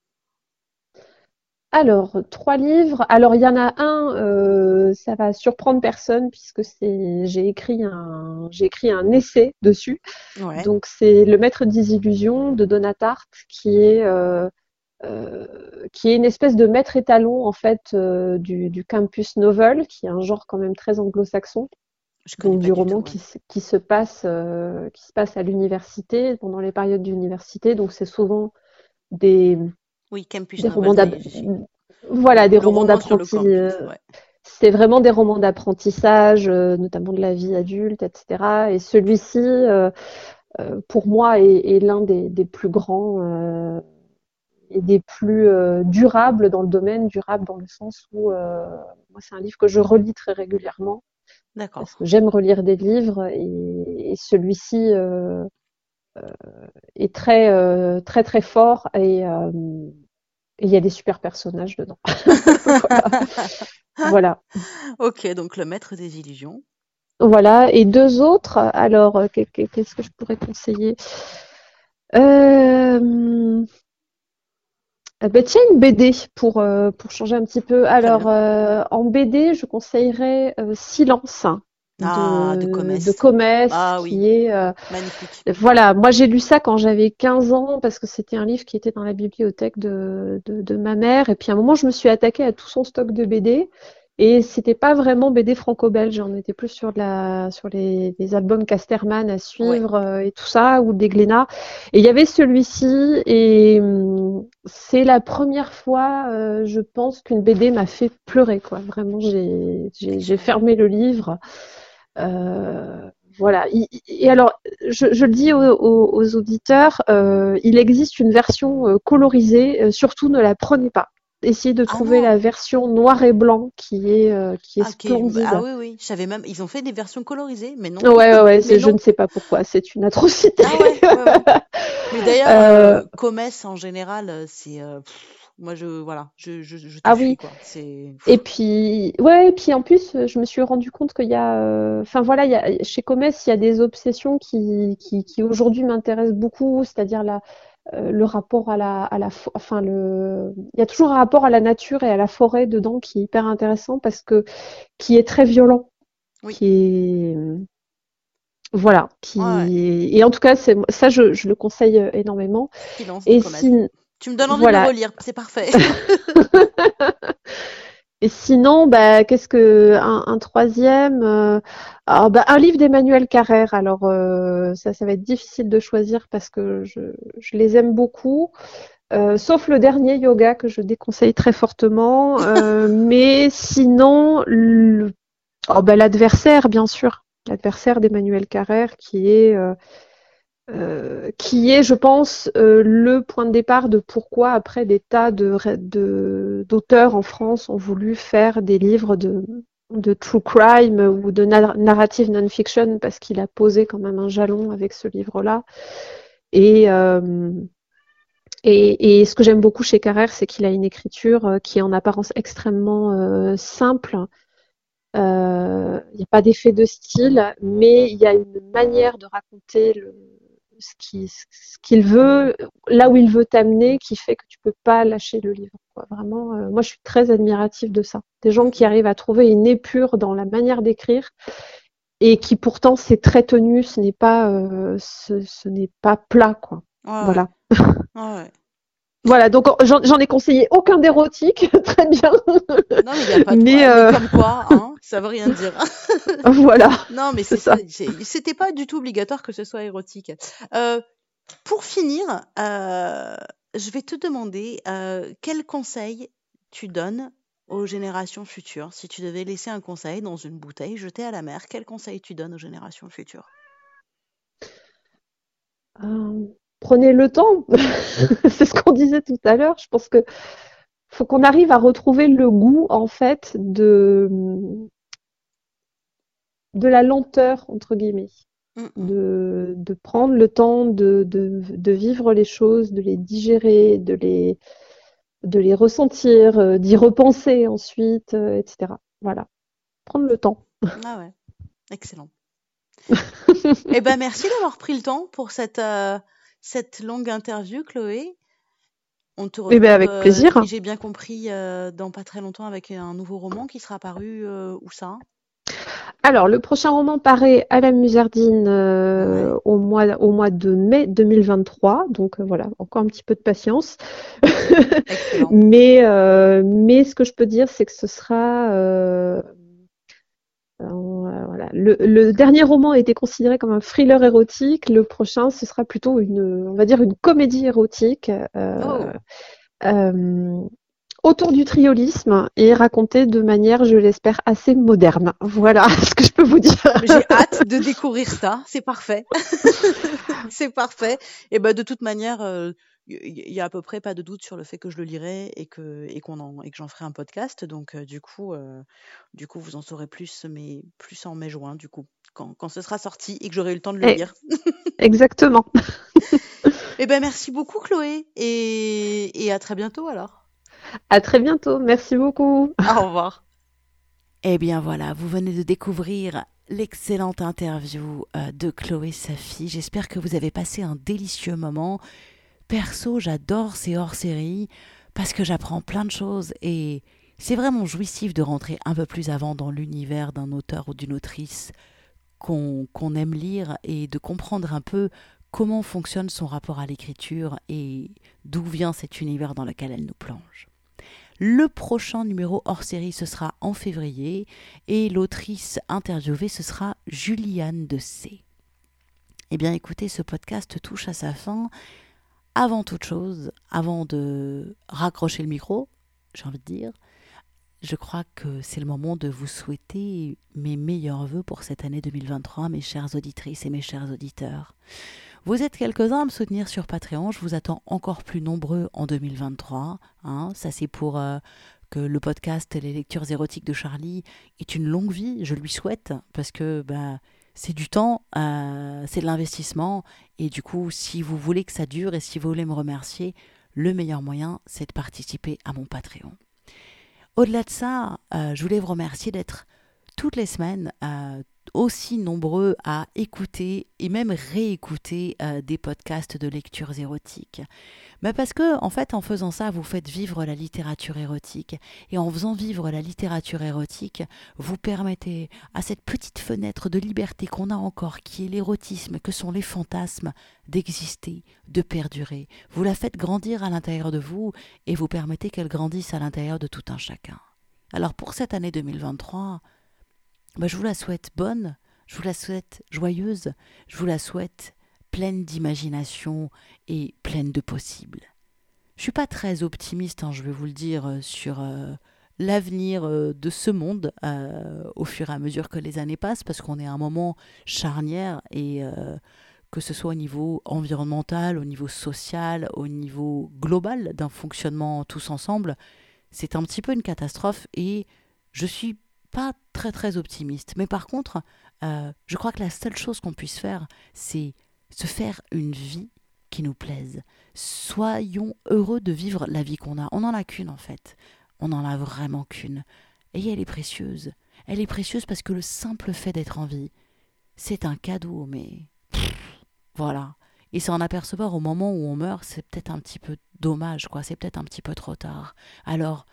Alors, trois livres. Alors, il y en a un, euh, ça va surprendre personne puisque c'est, j'ai écrit un, j'ai écrit un essai dessus. Donc, c'est Le Maître des Illusions de Donatarte, qui est, euh, euh, qui est une espèce de maître étalon en fait du, du, campus novel, qui est un genre quand même très anglo-saxon. Donc du roman qui, qui, se passe, qui se passe à l'université pendant les périodes d'université. Donc, c'est souvent des oui, Campus des romans Voilà, des romans d'apprentissage. Euh, c'est vraiment des romans d'apprentissage, euh, notamment de la vie adulte, etc. Et celui-ci, euh, pour moi, est, l'un des, plus grands et des plus durables dans le domaine, durable dans le sens où moi, c'est un livre que je relis très régulièrement. D'accord. Parce que j'aime relire des livres et, celui-ci est très, très, très fort et et il y a des super personnages dedans. voilà. Ok, donc le maître des illusions. Voilà, et deux autres. Alors, euh, qu'est-ce que je pourrais conseiller? Euh... Ben, tiens, une BD pour, euh, pour changer un petit peu. Alors, euh, en BD, je conseillerais Silence ah, de, de Comès, ah, qui est euh, magnifique. Voilà, moi j'ai lu ça quand j'avais 15 ans parce que c'était un livre qui était dans la bibliothèque de, de, de, ma mère. Et puis à un moment, je me suis attaquée à tout son stock de BD. Et c'était pas vraiment BD franco-belge, on était plus sur la sur les, les albums Casterman à suivre euh, et tout ça ou des Glénat. Et il y avait celui-ci et hum, c'est la première fois, euh, je pense, qu'une BD m'a fait pleurer quoi. Vraiment, j'ai j'ai fermé le livre. Euh, voilà. Et alors, je, je le dis aux, aux auditeurs, euh, il existe une version euh, colorisée. surtout, ne la prenez pas essayer de ah trouver la version noir et blanc qui est euh, qui est ah, splendide. Ah oui oui, j'avais même ils ont fait des versions colorisées mais non. Ouais ouais, ouais je ne sais pas pourquoi, c'est une atrocité. Ah ouais, mais d'ailleurs euh... Comès en général, c'est moi je voilà, je je, je Ah oui. Quoi. Et puis ouais, et puis en plus je me suis rendu compte qu'il y a enfin voilà, il y a chez Comès, il y a des obsessions qui qui qui aujourd'hui m'intéressent beaucoup, c'est-à-dire la euh, le rapport à la, à la, enfin le, il y a toujours un rapport à la nature et à la forêt dedans qui est hyper intéressant parce que qui est très violent, qui est, voilà, qui et en tout cas c'est ça je, je, le conseille euh, énormément. et si... tu me donnes envie de le relire, c'est parfait. Et sinon, bah, qu'est-ce que un, un troisième euh, alors, bah, Un livre d'Emmanuel Carrère. Alors euh, ça, ça va être difficile de choisir parce que je, je les aime beaucoup. Euh, sauf le dernier yoga que je déconseille très fortement. mais sinon, oh, bah, l'adversaire, bien sûr, l'adversaire d'Emmanuel Carrère, qui est euh, qui est, je pense, euh, le point de départ de pourquoi, après des tas de, d'auteurs en France ont voulu faire des livres de, de true crime ou de narrative non-fiction, parce qu'il a posé quand même un jalon avec ce livre-là. Et, euh, et, et, ce que j'aime beaucoup chez Carrère, c'est qu'il a une écriture qui est en apparence extrêmement simple. Il n'y a pas d'effet de style, mais il y a une manière de raconter le, ce qu'il veut, là où il veut t'amener, qui fait que tu peux pas lâcher le livre. Vraiment, euh, moi je suis très admirative de ça. Des gens qui arrivent à trouver une épure dans la manière d'écrire et qui pourtant c'est très tenu, ce n'est pas, euh, ce, n'est pas plat quoi. voilà. Ouais. Voilà, donc j'en ai conseillé aucun d'érotique, très bien. Non, mais il n'y a pas de mais, euh... comme quoi, hein, ça veut rien dire. voilà. Non, mais c'est ça. C'était pas du tout obligatoire que ce soit érotique. Euh, pour finir, euh, je vais te demander quel conseil tu donnes aux générations futures? Si tu devais laisser un conseil dans une bouteille jetée à la mer, quel conseil tu donnes aux générations futures? Prenez le temps. c'est ce qu'on disait tout à l'heure. Je pense que faut qu'on arrive à retrouver le goût, en fait, de, de la lenteur, entre guillemets. De, de prendre le temps de, de, de, vivre les choses, de les digérer, de les, de les ressentir, euh, d'y repenser ensuite, euh, etc. Voilà. Prendre le temps. Ah ouais, excellent. eh ben merci d'avoir pris le temps pour cette, euh, cette longue interview, Chloé. On te retrouve, eh ben avec plaisir. Euh, j'ai bien compris, euh, dans pas très longtemps avec un nouveau roman qui sera paru euh, où ça? Alors, le prochain roman paraît à la Musardine au, mois, au mois de mai 2023. Donc voilà, encore un petit peu de patience. mais, mais ce que je peux dire, c'est que ce sera le, dernier roman a été considéré comme un thriller érotique. Le prochain, ce sera plutôt une, on va dire, une comédie érotique euh, oh. euh, autour du triolisme et raconté de manière, je l'espère, assez moderne. Voilà ce que je peux vous dire. J'ai hâte de découvrir ça. C'est parfait. C'est parfait. Et ben de toute manière. Euh, il y a à peu près pas de doute sur le fait que je le lirai et que et qu'on en et que j'en ferai un podcast. Donc du coup, du coup, vous en saurez plus, mais plus en mai-juin, du coup, quand, quand ce sera sorti et que j'aurai eu le temps de le lire. Exactement. Eh ben merci beaucoup Chloé et, et à très bientôt alors. À très bientôt, merci beaucoup. Au revoir. Eh bien voilà, vous venez de découvrir l'excellente interview de Chloé Safi. J'espère que vous avez passé un délicieux moment. Perso, j'adore ces hors-séries parce que j'apprends plein de choses et C'est vraiment jouissif de rentrer un peu plus avant dans l'univers d'un auteur ou d'une autrice qu'on aime lire et de comprendre un peu comment fonctionne son rapport à l'écriture et d'où vient cet univers dans lequel elle nous plonge. Le prochain numéro hors série, ce sera en février, et l'autrice interviewée, ce sera Juliane de C. Eh bien écoutez, ce podcast touche à sa fin. Avant toute chose, avant de raccrocher le micro, j'ai envie de dire, je crois que c'est le moment de vous souhaiter mes meilleurs voeux pour cette année 2023, mes chères auditrices et mes chers auditeurs. Vous êtes quelques-uns à me soutenir sur Patreon. Je vous attends encore plus nombreux en 2023. Hein. Ça, c'est pour euh, que le podcast Les lectures érotiques de Charlie ait une longue vie. Je lui souhaite parce que bah, c'est du temps, euh, c'est de l'investissement. Et du coup, si vous voulez que ça dure et si vous voulez me remercier, le meilleur moyen, c'est de participer à mon Patreon. Au-delà de ça, euh, je voulais vous remercier d'être toutes les semaines, aussi nombreux à écouter et même réécouter euh, des podcasts de lectures érotiques. Mais parce que, en fait, en faisant ça, vous faites vivre la littérature érotique. Et en faisant vivre la littérature érotique, vous permettez à cette petite fenêtre de liberté qu'on a encore, qui est l'érotisme, que sont les fantasmes, d'exister, de perdurer. Vous la faites grandir à l'intérieur de vous et vous permettez qu'elle grandisse à l'intérieur de tout un chacun. Alors pour cette année 2023, bah, je vous la souhaite bonne, je vous la souhaite joyeuse, je vous la souhaite pleine d'imagination et pleine de possibles. Je suis pas très optimiste, hein, je vais vous le dire, euh, sur euh, l'avenir euh, de ce monde au fur et à mesure que les années passent, parce qu'on est à un moment charnière et que ce soit au niveau environnemental, au niveau social, au niveau global d'un fonctionnement tous ensemble, c'est un petit peu une catastrophe et je suis pas très très optimiste. Mais par contre, euh, je crois que la seule chose qu'on puisse faire, c'est se faire une vie qui nous plaise. Soyons heureux de vivre la vie qu'on a. On n'en a qu'une en fait. On n'en a vraiment qu'une. Et elle est précieuse. Elle est précieuse parce que le simple fait d'être en vie, c'est un cadeau, mais voilà. Et s'en apercevoir au moment où on meurt, c'est peut-être un petit peu dommage, quoi. C'est peut-être un petit peu trop tard. Alors,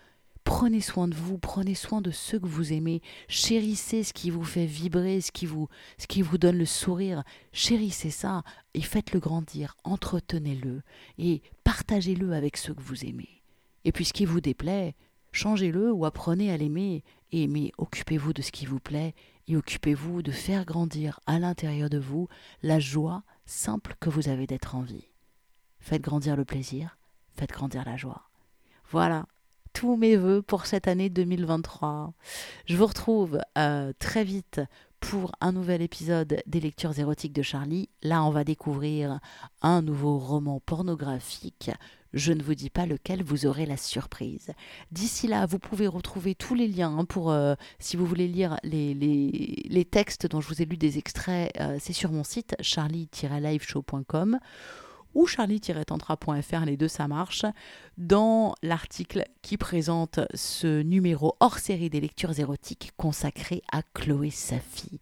Prenez soin de vous, prenez soin de ceux que vous aimez, chérissez ce qui vous fait vibrer, ce qui vous, ce donne le sourire, chérissez ça et faites-le grandir, entretenez-le et partagez-le avec ceux que vous aimez. Et puis ce qui vous déplaît, changez-le ou apprenez à l'aimer, et occupez-vous de ce qui vous plaît et occupez-vous de faire grandir à l'intérieur de vous la joie simple que vous avez d'être en vie. Faites grandir le plaisir, faites grandir la joie. Voilà, tous mes voeux pour cette année 2023. Je vous retrouve euh, très vite pour un nouvel épisode des lectures érotiques de Charlie. Là, on va découvrir un nouveau roman pornographique. Je ne vous dis pas lequel, vous aurez la surprise. D'ici là, vous pouvez retrouver tous les liens hein, pour, euh, si vous voulez lire les, textes dont je vous ai lu des extraits, euh, c'est sur mon site charlie-liveshow.com ou charlie-tantra.fr, les deux ça marche, dans l'article qui présente ce numéro hors série des lectures érotiques consacré à Chloé Safi.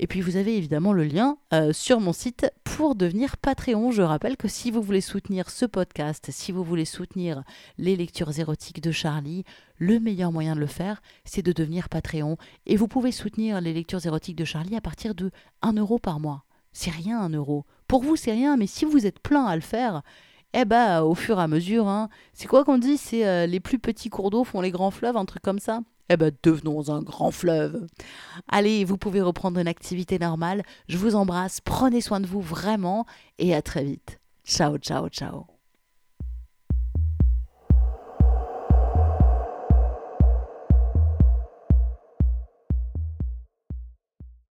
Et puis vous avez évidemment le lien euh, sur mon site pour devenir Patreon. Je rappelle que si vous voulez soutenir ce podcast, si vous voulez soutenir les lectures érotiques de Charlie, le meilleur moyen de le faire, c'est de devenir Patreon. Et vous pouvez soutenir les lectures érotiques de Charlie à partir de 1 euro par mois. C'est rien un euro. Pour vous, c'est rien, mais si vous êtes plein à le faire, eh ben, au fur et à mesure, hein, c'est quoi qu'on dit C'est euh, les plus petits cours d'eau font les grands fleuves, un truc comme ça? Eh ben, devenons un grand fleuve. Allez, vous pouvez reprendre une activité normale. Je vous embrasse, prenez soin de vous vraiment et à très vite. Ciao, ciao, ciao.